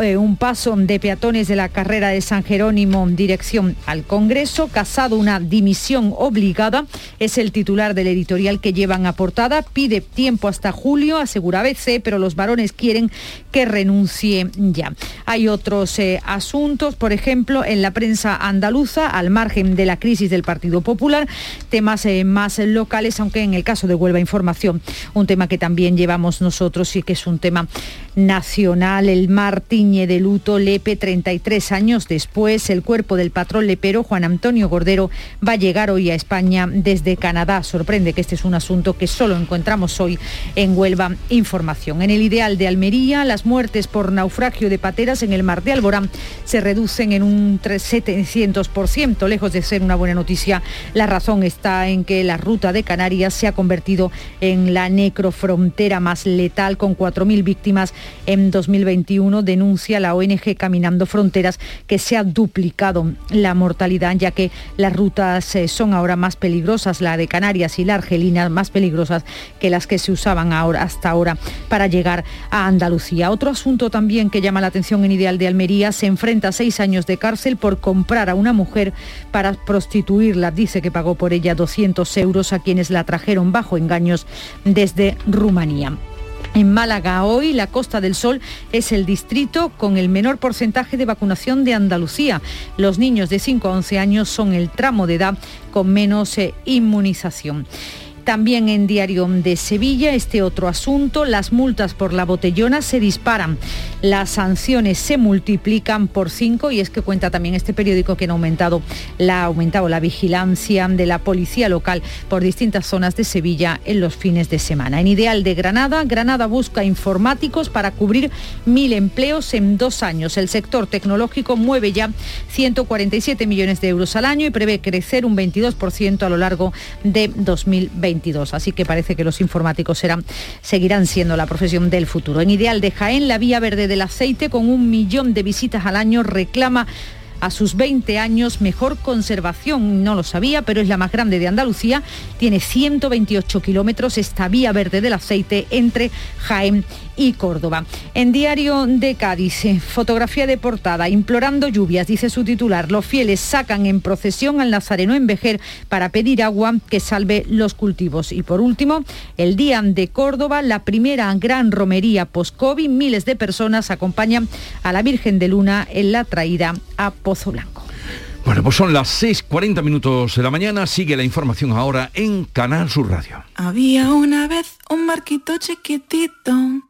[SPEAKER 10] eh, un paso de peatones de la carrera de San Jerónimo en dirección al Congreso. Casado una dimisión obligada. Es el titular del editorial que llevan a portada. Pide tiempo hasta julio, asegura ABC, pero los varones quieren que renuncie ya. Hay otros eh, asuntos, por ejemplo, en la prensa andaluza, al margen de la crisis del Partido Popular, temas eh, más locales, aunque en el caso de Huelva Información, un tema que también llevamos nosotros y que es un tema nacional. El mar de luto Lepe 33 años después. El cuerpo del patrón lepero, Juan Antonio Gordero, va a llegar hoy a España desde Canadá. Sorprende que este es un asunto que solo encontramos hoy en Huelva Información. En el ideal de Almería, las muertes por naufragio de pateras en el mar de Alborán se reducen en un 700%. Lejos de ser una buena noticia, la razón está en que la ruta de Canarias se ha convertido en la necrofrontera más letal con 4.000 víctimas en 2021, la ONG Caminando Fronteras, que se ha duplicado la mortalidad, ya que las rutas eh, son ahora más peligrosas, la de Canarias y la argelina, más peligrosas que las que se usaban ahora, hasta ahora para llegar a Andalucía. Otro asunto también que llama la atención en Ideal de Almería, se enfrenta a seis años de cárcel por comprar a una mujer para prostituirla. Dice que pagó por ella 200 euros a quienes la trajeron bajo engaños desde Rumanía. En Málaga hoy la Costa del Sol es el distrito con el menor porcentaje de vacunación de Andalucía. Los niños de 5 a 11 años son el tramo de edad con menos eh, inmunización. También en Diario de Sevilla, este otro asunto, las multas por la botellona se disparan, las sanciones se multiplican por cinco y es que cuenta también este periódico que han aumentado la, ha aumentado la vigilancia de la policía local por distintas zonas de Sevilla en los fines de semana. En Ideal de Granada, Granada busca informáticos para cubrir mil empleos en dos años. El sector tecnológico mueve ya 147 millones de euros al año y prevé crecer un 22% a lo largo de 2022. Así que parece que los informáticos serán, seguirán siendo la profesión del futuro. En Ideal de Jaén, la vía verde del aceite con un millón de visitas al año reclama a sus 20 años mejor conservación. No lo sabía, pero es la más grande de Andalucía. Tiene 128 kilómetros esta vía verde del aceite entre Jaén y Córdoba. En Diario de Cádiz, eh, fotografía de portada, implorando lluvias, dice su titular. Los fieles sacan en procesión al Nazareno en Vejer para pedir agua que salve los cultivos. Y por último, el Día de Córdoba, la primera gran romería post-COVID. Miles de personas acompañan a la Virgen de Luna en la traída a Pozo Blanco.
[SPEAKER 1] Bueno, pues son las 6.40 minutos de la mañana. Sigue la información ahora en Canal Sur Radio.
[SPEAKER 26] Había una vez un marquito chiquitito.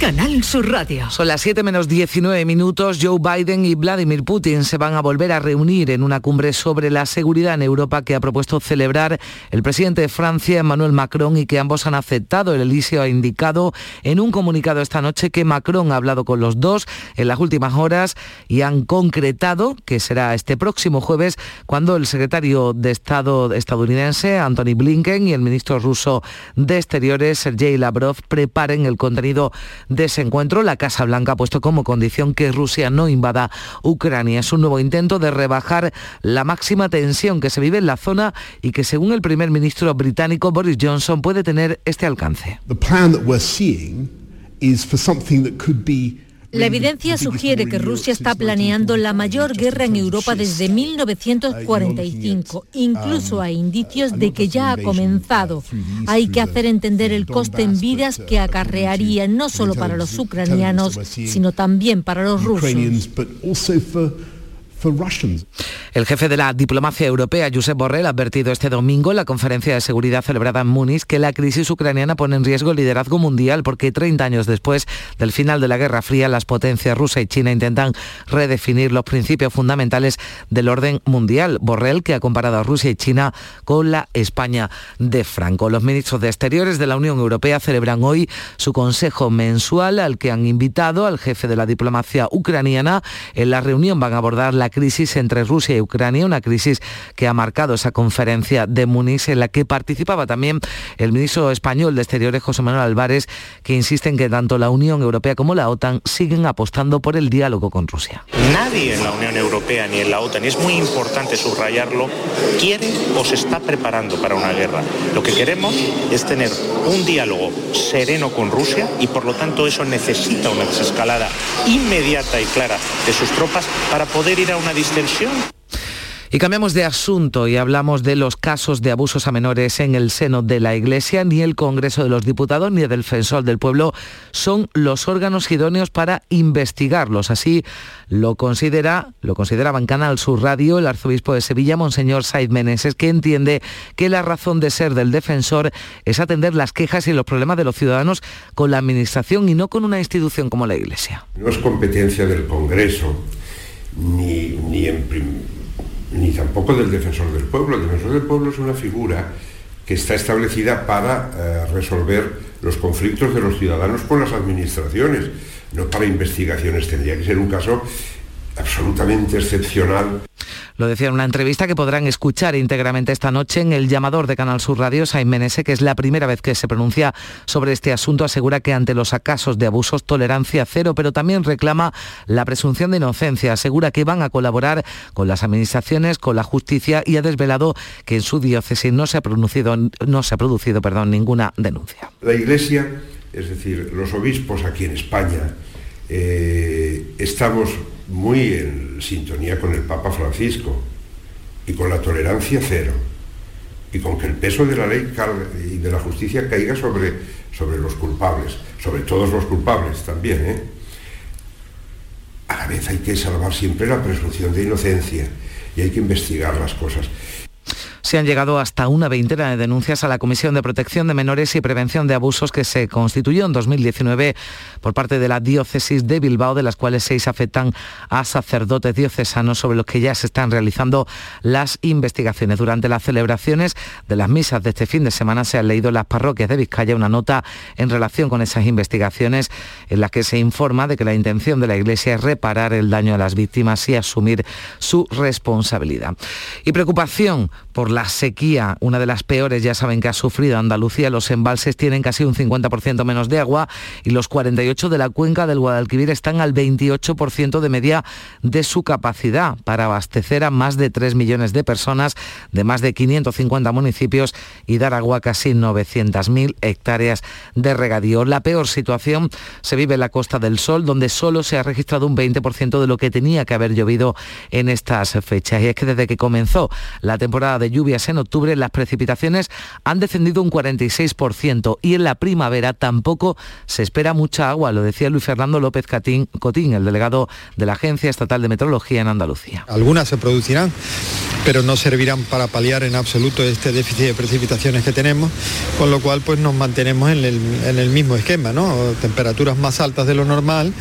[SPEAKER 2] Canal Sur Radio.
[SPEAKER 3] Son las 7 menos 19 minutos. Joe Biden y Vladimir Putin se van a volver a reunir en una cumbre sobre la seguridad en Europa que ha propuesto celebrar el presidente de Francia, Emmanuel Macron, y que ambos han aceptado. El Elíseo ha indicado en un comunicado esta noche que Macron ha hablado con los dos en las últimas horas y han concretado que será este próximo jueves cuando el secretario de Estado estadounidense, Anthony Blinken, y el ministro ruso de Exteriores, Sergei Lavrov, preparen el contenido de ese encuentro. La Casa Blanca ha puesto como condición que Rusia no invada Ucrania. Es un nuevo intento de rebajar la máxima tensión que se vive en la zona y que según el primer ministro británico Boris Johnson puede tener este alcance.
[SPEAKER 27] La evidencia sugiere que Rusia está planeando la mayor guerra en Europa desde 1945. Incluso hay indicios de que ya ha comenzado. Hay que hacer entender el coste en vidas que acarrearía no solo para los ucranianos, sino también para los rusos.
[SPEAKER 3] El jefe de la diplomacia europea, Josep Borrell, ha advertido este domingo en la conferencia de seguridad celebrada en Múnich que la crisis ucraniana pone en riesgo el liderazgo mundial porque 30 años después del final de la Guerra Fría, las potencias rusa y China intentan redefinir los principios fundamentales del orden mundial. Borrell, que ha comparado a Rusia y China con la España de Franco. Los ministros de Exteriores de la Unión Europea celebran hoy su consejo mensual al que han invitado al jefe de la diplomacia ucraniana. En la reunión van a abordar la crisis entre Rusia y Ucrania, una crisis que ha marcado esa conferencia de Múnich en la que participaba también el ministro español de Exteriores, José Manuel Álvarez, que insiste en que tanto la Unión Europea como la OTAN siguen apostando por el diálogo con Rusia.
[SPEAKER 28] Nadie en la Unión Europea ni en la OTAN, y es muy importante subrayarlo, quiere o se está preparando para una guerra. Lo que queremos es tener un diálogo sereno con Rusia y por lo tanto eso necesita una desescalada inmediata y clara de sus tropas para poder ir a una distensión.
[SPEAKER 3] Y cambiamos de asunto y hablamos de los casos de abusos a menores en el seno de la Iglesia. Ni el Congreso de los Diputados ni el Defensor del Pueblo son los órganos idóneos para investigarlos. Así lo considera, lo consideraba en Canal Sur Radio el arzobispo de Sevilla, Monseñor Said Meneses, que entiende que la razón de ser del defensor es atender las quejas y los problemas de los ciudadanos con la administración y no con una institución como la Iglesia.
[SPEAKER 29] No es competencia del Congreso ni, ni, tampoco del defensor del pueblo. El defensor del pueblo es una figura que está establecida para eh, resolver los conflictos de los ciudadanos con las administraciones, no para investigaciones. Tendría que ser un caso absolutamente excepcional.
[SPEAKER 3] Lo decía en una entrevista que podrán escuchar íntegramente esta noche en el llamador de Canal Sur Radio, Sain Menese, que es la primera vez que se pronuncia sobre este asunto, asegura que ante los casos de abusos tolerancia cero, pero también reclama la presunción de inocencia. Asegura que van a colaborar con las administraciones, con la justicia y ha desvelado que en su diócesis no se ha producido, no se ha producido perdón, ninguna denuncia.
[SPEAKER 29] La Iglesia, es decir, los obispos aquí en España, eh, estamos muy en sintonía con el Papa Francisco y con la tolerancia cero y con que el peso de la ley y de la justicia caiga sobre, sobre los culpables, sobre todos los culpables también. ¿eh? A la vez hay que salvar siempre la presunción de inocencia y hay que investigar las cosas
[SPEAKER 3] se han llegado hasta una veintena de denuncias a la Comisión de Protección de Menores y Prevención de Abusos que se constituyó en 2019 por parte de la diócesis de Bilbao, de las cuales seis afectan a sacerdotes diocesanos sobre los que ya se están realizando las investigaciones. Durante las celebraciones de las misas de este fin de semana se han leído en las parroquias de Vizcaya una nota en relación con esas investigaciones en la que se informa de que la intención de la Iglesia es reparar el daño a las víctimas y asumir su responsabilidad. Y preocupación por la sequía, una de las peores, ya saben que ha sufrido Andalucía. Los embalses tienen casi un 50% menos de agua y los 48 de la cuenca del Guadalquivir están al 28% de media de su capacidad para abastecer a más de 3 millones de personas de más de 550 municipios y dar agua a casi 900.000 hectáreas de regadío. La peor situación se vive en la Costa del Sol, donde solo se ha registrado un 20% de lo que tenía que haber llovido en estas fechas. Y es que desde que comenzó la temporada de lluvia en octubre, las precipitaciones han descendido un 46% y en la primavera tampoco se espera mucha agua, lo decía Luis Fernando López Cotín, el delegado de la Agencia Estatal de Meteorología en Andalucía.
[SPEAKER 30] Algunas se producirán, pero no servirán para paliar en absoluto este déficit de precipitaciones que tenemos, con lo cual pues nos mantenemos en el, en el mismo esquema, ¿no? Temperaturas más altas de lo normal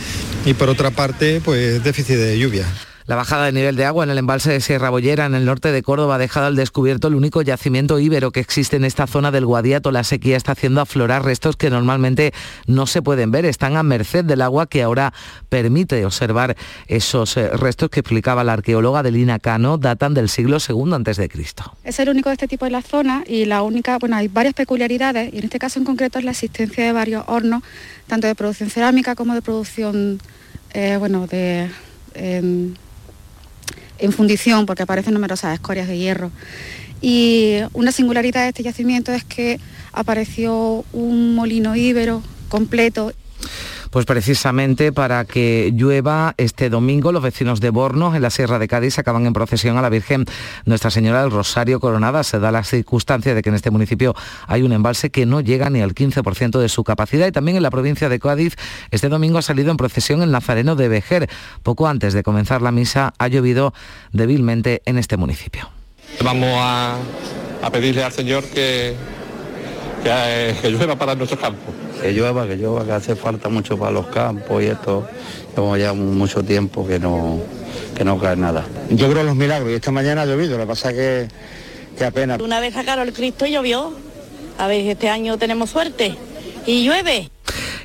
[SPEAKER 30] y por otra parte pues déficit de lluvia.
[SPEAKER 3] La bajada de nivel de agua en el embalse de Sierra Bollera, en el norte de Córdoba, ha dejado al descubierto el único yacimiento íbero que existe en esta zona del Guadiato. La sequía está haciendo aflorar restos que normalmente no se pueden ver. Están a merced del agua que ahora permite observar esos eh, restos que explicaba la arqueóloga Delina Cano, datan del siglo II antes de Cristo.
[SPEAKER 31] Es el único de este tipo en la zona y la única, bueno, hay varias peculiaridades y en este caso en concreto es la existencia de varios hornos, tanto de producción cerámica como de producción, eh, bueno, de... Em, en fundición porque aparecen numerosas escorias de hierro. Y una singularidad de este yacimiento es que apareció un molino íbero completo
[SPEAKER 3] pues precisamente para que llueva este domingo, los vecinos de Bornos, en la Sierra de Cádiz, acaban en procesión a la Virgen Nuestra Señora del Rosario Coronada. Se da la circunstancia de que en este municipio hay un embalse que no llega ni al 15% de su capacidad y también en la provincia de Cádiz este domingo ha salido en procesión el Nazareno de Vejer. Poco antes de comenzar la misa ha llovido débilmente en este municipio.
[SPEAKER 32] Vamos a, pedirle al Señor que, que, que llueva para nuestros campos
[SPEAKER 33] que llueva, que llueva, que hace falta mucho para los campos y esto. Llevamos ya mucho tiempo que no, que no cae nada.
[SPEAKER 34] Yo creo en los milagros y esta mañana ha llovido, lo que pasa es que, que apenas.
[SPEAKER 35] Una vez sacaron el Cristo llovió. A ver, este año tenemos suerte y llueve.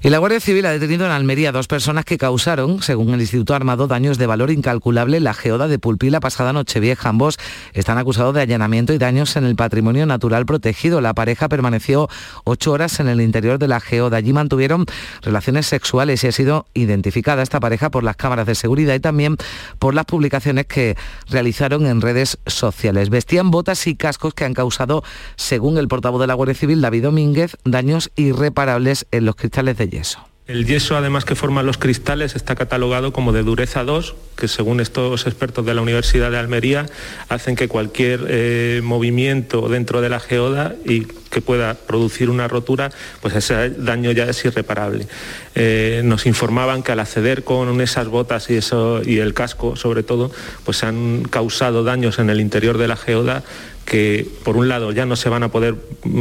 [SPEAKER 3] Y la Guardia Civil ha detenido en Almería dos personas que causaron, según el Instituto Armado, daños de valor incalculable en la geoda de Pulpila pasada noche vieja. Ambos están acusados de allanamiento y daños en el patrimonio natural protegido. La pareja permaneció ocho horas en el interior de la geoda. Allí mantuvieron relaciones sexuales y ha sido identificada esta pareja por las cámaras de seguridad y también por las publicaciones que realizaron en redes sociales. Vestían botas y cascos que han causado, según el portavoz de la Guardia Civil, David Domínguez, daños irreparables en los cristales de
[SPEAKER 32] El yeso, además que forman los cristales, está catalogado como de dureza 2, que según estos expertos de la Universidad de Almería, hacen que cualquier eh, movimiento dentro de la geoda y que pueda producir una rotura, pues ese daño ya es irreparable. Eh, nos informaban que al acceder con esas botas y, y el casco, sobre todo, pues han causado daños en el interior de la geoda que por un lado ya no se van a poder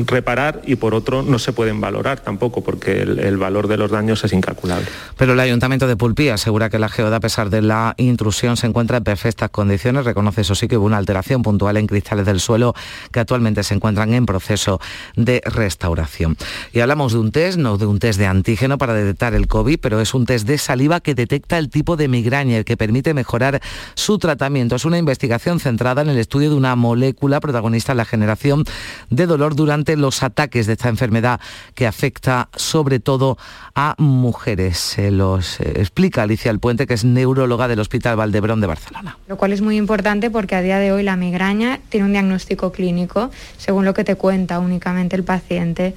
[SPEAKER 32] reparar y por otro no se pueden valorar tampoco porque el, valor de los daños es incalculable.
[SPEAKER 3] Pero el Ayuntamiento de Pulpí asegura que la geoda, a pesar de la intrusión, se encuentra en perfectas condiciones. Reconoce, eso sí, que hubo una alteración puntual en cristales del suelo que actualmente se encuentran en proceso de restauración. Y hablamos de un test, no de un test de antígeno para detectar el COVID, pero es un test de saliva que detecta el tipo de migraña y que permite mejorar su tratamiento. Es una investigación centrada en el estudio de una molécula protagonista en la generación de dolor durante los ataques de esta enfermedad que afecta sobre todo a mujeres. Se los eh, explica Alicia El Puente, que es neuróloga del Hospital Valdebrón de Barcelona.
[SPEAKER 36] Lo cual es muy importante porque a día de hoy la migraña tiene un diagnóstico clínico según lo que te cuenta únicamente el paciente.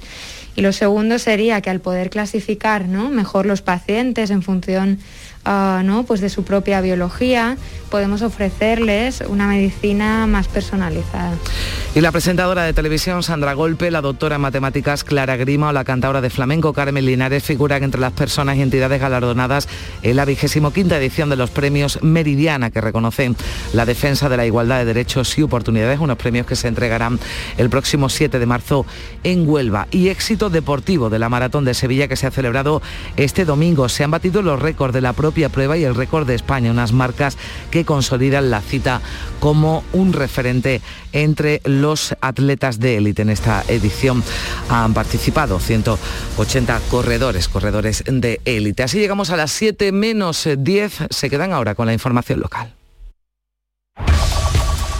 [SPEAKER 36] Y lo segundo sería que al poder clasificar ¿no? mejor los pacientes en función ¿no? pues de su propia biología, podemos ofrecerles una medicina más personalizada.
[SPEAKER 3] Y la presentadora de televisión Sandra Golpe, la doctora en matemáticas Clara Grima o la cantadora de flamenco Carmen Linares figuran entre las personas y entidades galardonadas en la vigésimo quinta edición de los premios Meridiana que reconocen la defensa de la igualdad de derechos y oportunidades, unos premios que se entregarán el próximo 7 de marzo en Huelva. Y éxito deportivo de la Maratón de Sevilla que se ha celebrado este domingo. Se han batido los récords de la propia prueba y el récord de España, unas marcas que consolidan la cita como un referente entre los atletas de élite. En esta edición han participado 180 corredores, corredores de élite. Así llegamos a las 7 menos 10. Se quedan ahora con la información local.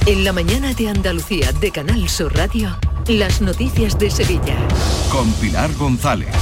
[SPEAKER 2] En la mañana de Andalucía de Canal Sur Radio, las noticias de Sevilla.
[SPEAKER 37] Con Pilar González.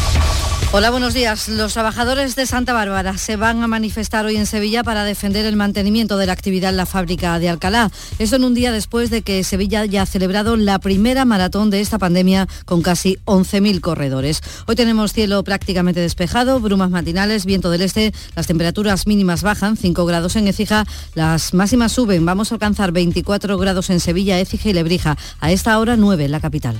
[SPEAKER 38] Hola, buenos días. Los trabajadores de Santa Bárbara se van a manifestar hoy en Sevilla para defender el mantenimiento de la actividad en la fábrica de Alcalá. Eso en un día después de que Sevilla ya ha celebrado la primera maratón de esta pandemia con casi 11.000 corredores. Hoy tenemos cielo prácticamente despejado, brumas matinales, viento del este, las temperaturas mínimas bajan, 5 grados en Écija, las máximas suben, vamos a alcanzar 24 grados en Sevilla, Écija y Lebrija, a esta hora 9 en la capital.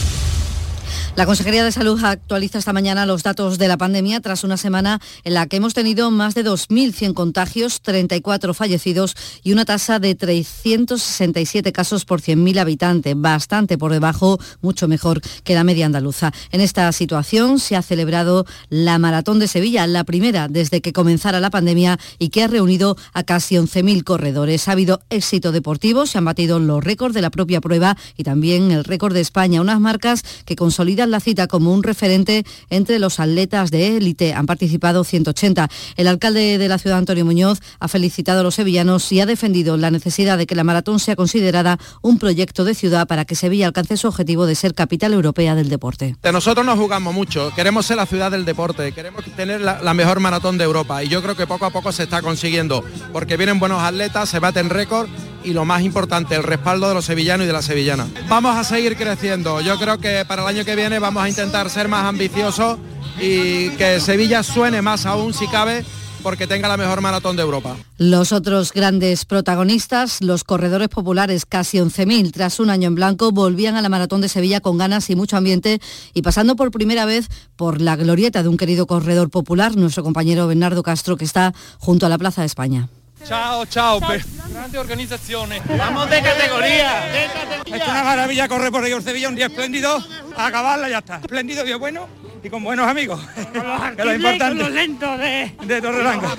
[SPEAKER 38] La Consejería de Salud actualiza esta mañana los datos de la pandemia tras una semana en la que hemos tenido más de 2.100 contagios, 34 fallecidos y una tasa de 367 casos por 100.000 habitantes, bastante por debajo, mucho mejor que la media andaluza. En esta situación se ha celebrado la Maratón de Sevilla, la primera desde que comenzara la pandemia y que ha reunido a casi 11.000 corredores. Ha habido éxito deportivo, se han batido los récords de la propia prueba y también el récord de España, unas marcas que consolidan la cita como un referente entre los atletas de élite. Han participado 180. El alcalde de la ciudad, Antonio Muñoz, ha felicitado a los sevillanos y ha defendido la necesidad de que la maratón sea considerada un proyecto de ciudad para que Sevilla alcance su objetivo de ser capital europea del deporte.
[SPEAKER 28] De nosotros nos jugamos mucho, queremos ser la ciudad del deporte, queremos tener la, la mejor maratón de Europa y yo creo que poco a poco se está consiguiendo porque vienen buenos atletas, se baten récord y lo más importante, el respaldo de los sevillanos y de las sevillanas. Vamos a seguir creciendo. Yo creo que para el año que viene vamos a intentar ser más ambiciosos y que Sevilla suene más aún si cabe porque tenga la mejor maratón de Europa.
[SPEAKER 38] Los otros grandes protagonistas, los corredores populares, casi 11.000, tras un año en blanco, volvían a la maratón de Sevilla con ganas y mucho ambiente y pasando por primera vez por la glorieta de un querido corredor popular, nuestro compañero Bernardo Castro, que está junto a la Plaza de España.
[SPEAKER 39] Ciao, ciao, per grande organizzazione.
[SPEAKER 40] Vamos de categoría, de
[SPEAKER 39] categoría. Es una maravilla correr por el Sevilla, un día espléndido, a acabarla ya está. Espléndido, día bueno y con buenos amigos. [laughs]
[SPEAKER 40] Con los
[SPEAKER 39] que es lo importante.
[SPEAKER 40] Con los lentos de,
[SPEAKER 39] de Torreblanca.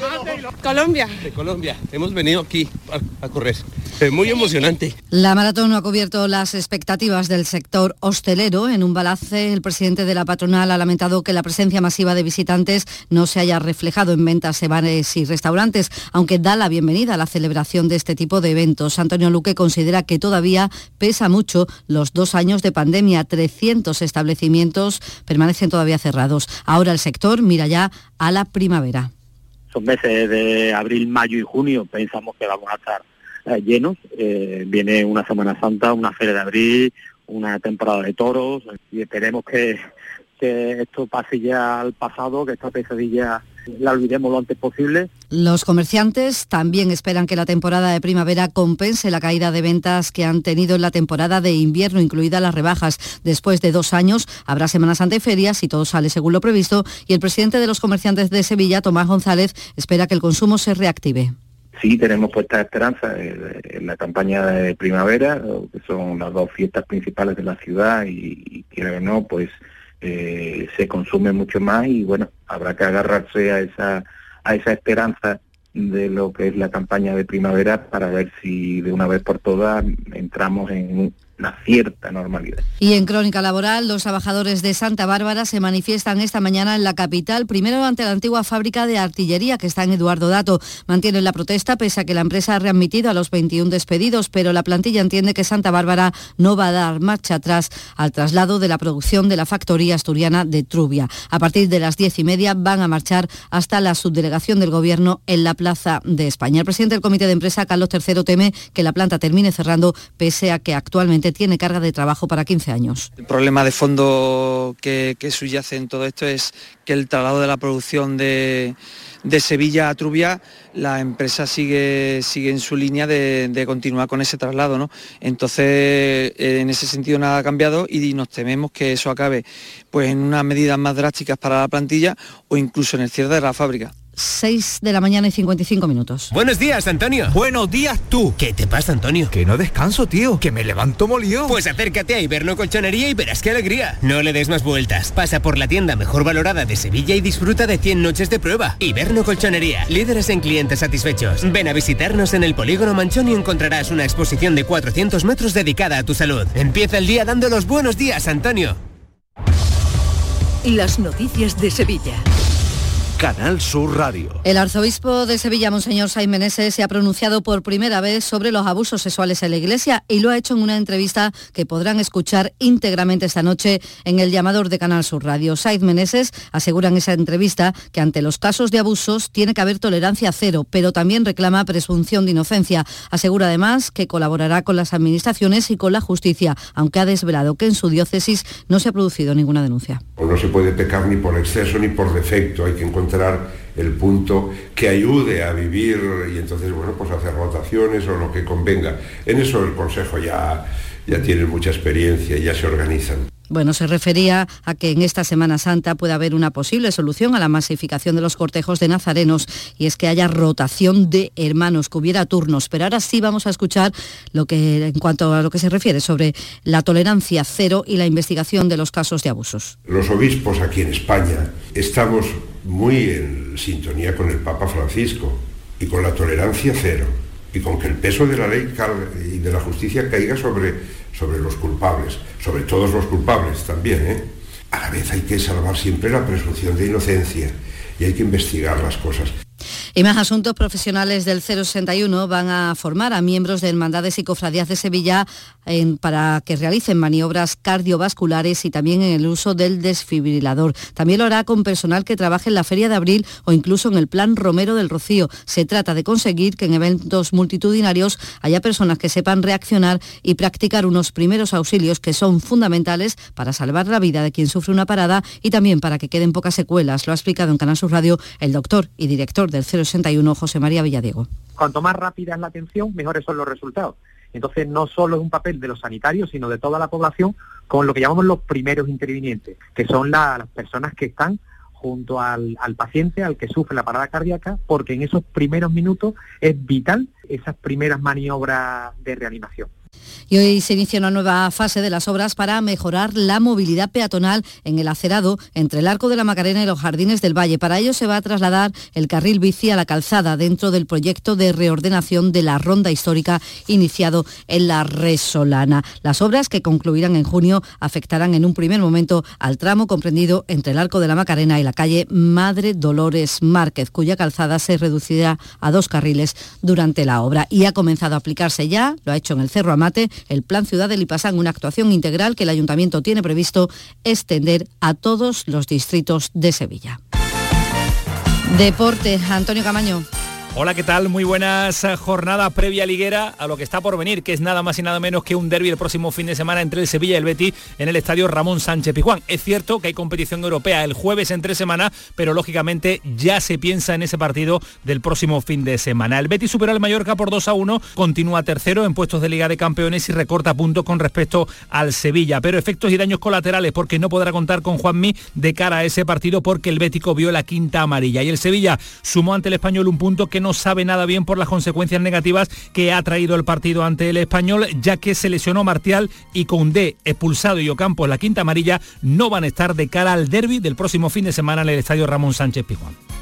[SPEAKER 40] Colombia.
[SPEAKER 6] De Colombia. Hemos venido aquí a, a correr.
[SPEAKER 41] Es muy emocionante.
[SPEAKER 38] La maratón no ha cubierto las expectativas del sector hostelero. En un balance, el presidente de la patronal ha lamentado que la presencia masiva de visitantes no se haya reflejado en ventas de bares y restaurantes, aunque da la bienvenida a la celebración de este tipo de eventos. Antonio Luque considera que todavía pesa mucho los dos años de pandemia. 300 establecimientos permanecen todavía cerrados. Ahora el sector mira ya a la primavera.
[SPEAKER 27] Son meses de abril, mayo y junio. Pensamos que vamos a estar eh, llenos. Eh, viene una Semana Santa, una feria de abril, una temporada de toros y esperemos que, que esto pase ya al pasado, que esta pesadilla la olvidemos lo antes posible.
[SPEAKER 38] Los comerciantes también esperan que la temporada de primavera compense la caída de ventas que han tenido en la temporada de invierno, incluidas las rebajas. Después de dos años habrá Semanas Santa y ferias y todo sale según lo previsto y el presidente de los comerciantes de Sevilla, Tomás González, espera que el consumo se reactive.
[SPEAKER 27] Sí, tenemos puesta esperanza en la campaña de primavera, que son las dos fiestas principales de la ciudad y, y o no, pues eh, se consume mucho más y bueno, habrá que agarrarse a esa, a esa esperanza de lo que es la campaña de primavera para ver si de una vez por todas entramos en una cierta normalidad.
[SPEAKER 38] Y en crónica laboral, los trabajadores de Santa Bárbara se manifiestan esta mañana en la capital, primero ante la antigua fábrica de artillería que está en Eduardo Dato. Mantienen la protesta pese a que la empresa ha readmitido a los 21 despedidos, pero la plantilla entiende que Santa Bárbara no va a dar marcha atrás al traslado de la producción de la factoría asturiana de Trubia. A partir de las diez y media van a marchar hasta la subdelegación del Gobierno en la Plaza de España. El presidente del Comité de Empresa, Carlos III, teme que la planta termine cerrando pese a que actualmente tiene carga de trabajo para 15 años.
[SPEAKER 42] El problema de fondo que, subyace en todo esto es que el traslado de la producción de, Sevilla a Trubia, la empresa sigue, sigue en su línea de, continuar con ese traslado. ¿no? Entonces, en ese sentido nada ha cambiado y nos tememos que eso acabe pues, en unas medidas más drásticas para la plantilla o incluso en el cierre de la fábrica.
[SPEAKER 38] 6 de la mañana y 55 minutos.
[SPEAKER 43] Buenos días, Antonio.
[SPEAKER 44] Buenos días, tú.
[SPEAKER 43] ¿Qué te pasa, Antonio?
[SPEAKER 44] Que no descanso, tío. Que me levanto molido.
[SPEAKER 43] Pues acércate a Iberno Colchonería y verás qué alegría. No le des más vueltas. Pasa por la tienda mejor valorada de Sevilla y disfruta de 100 noches de prueba. Iberno Colchonería. Líderes en clientes satisfechos. Ven a visitarnos en el Polígono Manchón y encontrarás una exposición de 400 metros dedicada a tu salud. Empieza el día dando los buenos días, Antonio.
[SPEAKER 2] Las noticias de Sevilla.
[SPEAKER 37] Canal Sur Radio.
[SPEAKER 38] El arzobispo de Sevilla, Monseñor Sainz Meneses, se ha pronunciado por primera vez sobre los abusos sexuales en la Iglesia y lo ha hecho en una entrevista que podrán escuchar íntegramente esta noche en el llamador de Canal Sur Radio. Sainz Meneses asegura en esa entrevista que ante los casos de abusos tiene que haber tolerancia cero, pero también reclama presunción de inocencia. Asegura además que colaborará con las administraciones y con la justicia, aunque ha desvelado que en su diócesis no se ha producido ninguna denuncia.
[SPEAKER 29] No se puede pecar ni por exceso ni por defecto, hay que encontrar el punto que ayude a vivir y entonces, bueno, pues hacer rotaciones o lo que convenga. En eso el Consejo ya, ya tiene mucha experiencia y ya se organizan.
[SPEAKER 38] Bueno, se refería a que en esta Semana Santa puede haber una posible solución a la masificación de los cortejos de nazarenos y es que haya rotación de hermanos, que hubiera turnos. Pero ahora sí vamos a escuchar lo que en cuanto a lo que se refiere sobre la tolerancia cero y la investigación de los casos de abusos.
[SPEAKER 29] Los obispos aquí en España estamos muy en sintonía con el Papa Francisco y con la tolerancia cero y con que el peso de la ley y de la justicia caiga sobre sobre los culpables, sobre todos los culpables también. ¿eh? A la vez hay que salvar siempre la presunción de inocencia y hay que investigar las cosas.
[SPEAKER 38] Y más asuntos profesionales del 061 van a formar a miembros de hermandades y cofradías de Sevilla para que realicen maniobras cardiovasculares y también en el uso del desfibrilador. También lo hará con personal que trabaje en la Feria de Abril o incluso en el Plan Romero del Rocío. Se trata de conseguir que en eventos multitudinarios haya personas que sepan reaccionar y practicar unos primeros auxilios que son fundamentales para salvar la vida de quien sufre una parada y también para que queden pocas secuelas. Lo ha explicado en Canal Sur Radio el doctor y director del 061, José María Villadiego.
[SPEAKER 45] Cuanto más rápida es la atención, mejores son los resultados. Entonces, no solo es un papel de los sanitarios, sino de toda la población, con lo que llamamos los primeros intervinientes, que son las personas que están junto al, al, paciente, al que sufre la parada cardíaca, porque en esos primeros minutos es vital esas primeras maniobras de reanimación.
[SPEAKER 38] Y hoy se inicia una nueva fase de las obras para mejorar la movilidad peatonal en el acerado entre el Arco de la Macarena y los Jardines del Valle. Para ello se va a trasladar el carril bici a la calzada dentro del proyecto de reordenación de la ronda histórica iniciado en la Resolana. Las obras que concluirán en junio afectarán en un primer momento al tramo comprendido entre el Arco de la Macarena y la calle Madre Dolores Márquez, cuya calzada se reducirá a dos carriles durante la obra y ha comenzado a aplicarse ya, lo ha hecho en el Cerro El Plan Ciudad de Lipasán, una actuación integral que el Ayuntamiento tiene previsto extender a todos los distritos de Sevilla. Deporte, Antonio Camaño.
[SPEAKER 23] Hola, ¿qué tal? Muy buenas eh, jornada previa liguera a lo que está por venir, que es nada más y nada menos que un derby el próximo fin de semana entre el Sevilla y el Betis en el estadio Ramón Sánchez Pijuán. Es cierto que hay competición europea el jueves en tres semanas, pero lógicamente ya se piensa en ese partido del próximo fin de semana. El Betis supera al Mallorca por 2 a 1, continúa tercero en puestos de Liga de Campeones y recorta puntos con respecto al Sevilla, pero efectos y daños colaterales porque no podrá contar con Juanmi de cara a ese partido porque el Bético vio la quinta amarilla y el Sevilla sumó ante el Español un punto que no sabe nada bien por las consecuencias negativas que ha traído el partido ante el español, ya que se lesionó Martial y D expulsado y Ocampo en la quinta amarilla no van a estar de cara al derby del próximo fin de semana en el estadio Ramón Sánchez Pizjuán.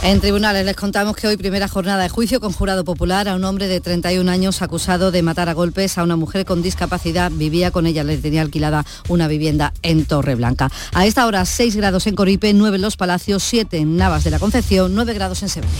[SPEAKER 38] En tribunales les contamos que hoy primera jornada de juicio con jurado popular a un hombre de 31 años acusado de matar a golpes a una mujer con discapacidad. Vivía con ella, le tenía alquilada una vivienda en Torreblanca. A esta hora 6 grados en Coripe, 9 en Los Palacios, 7 en Navas de la Concepción, 9 grados en Sevilla.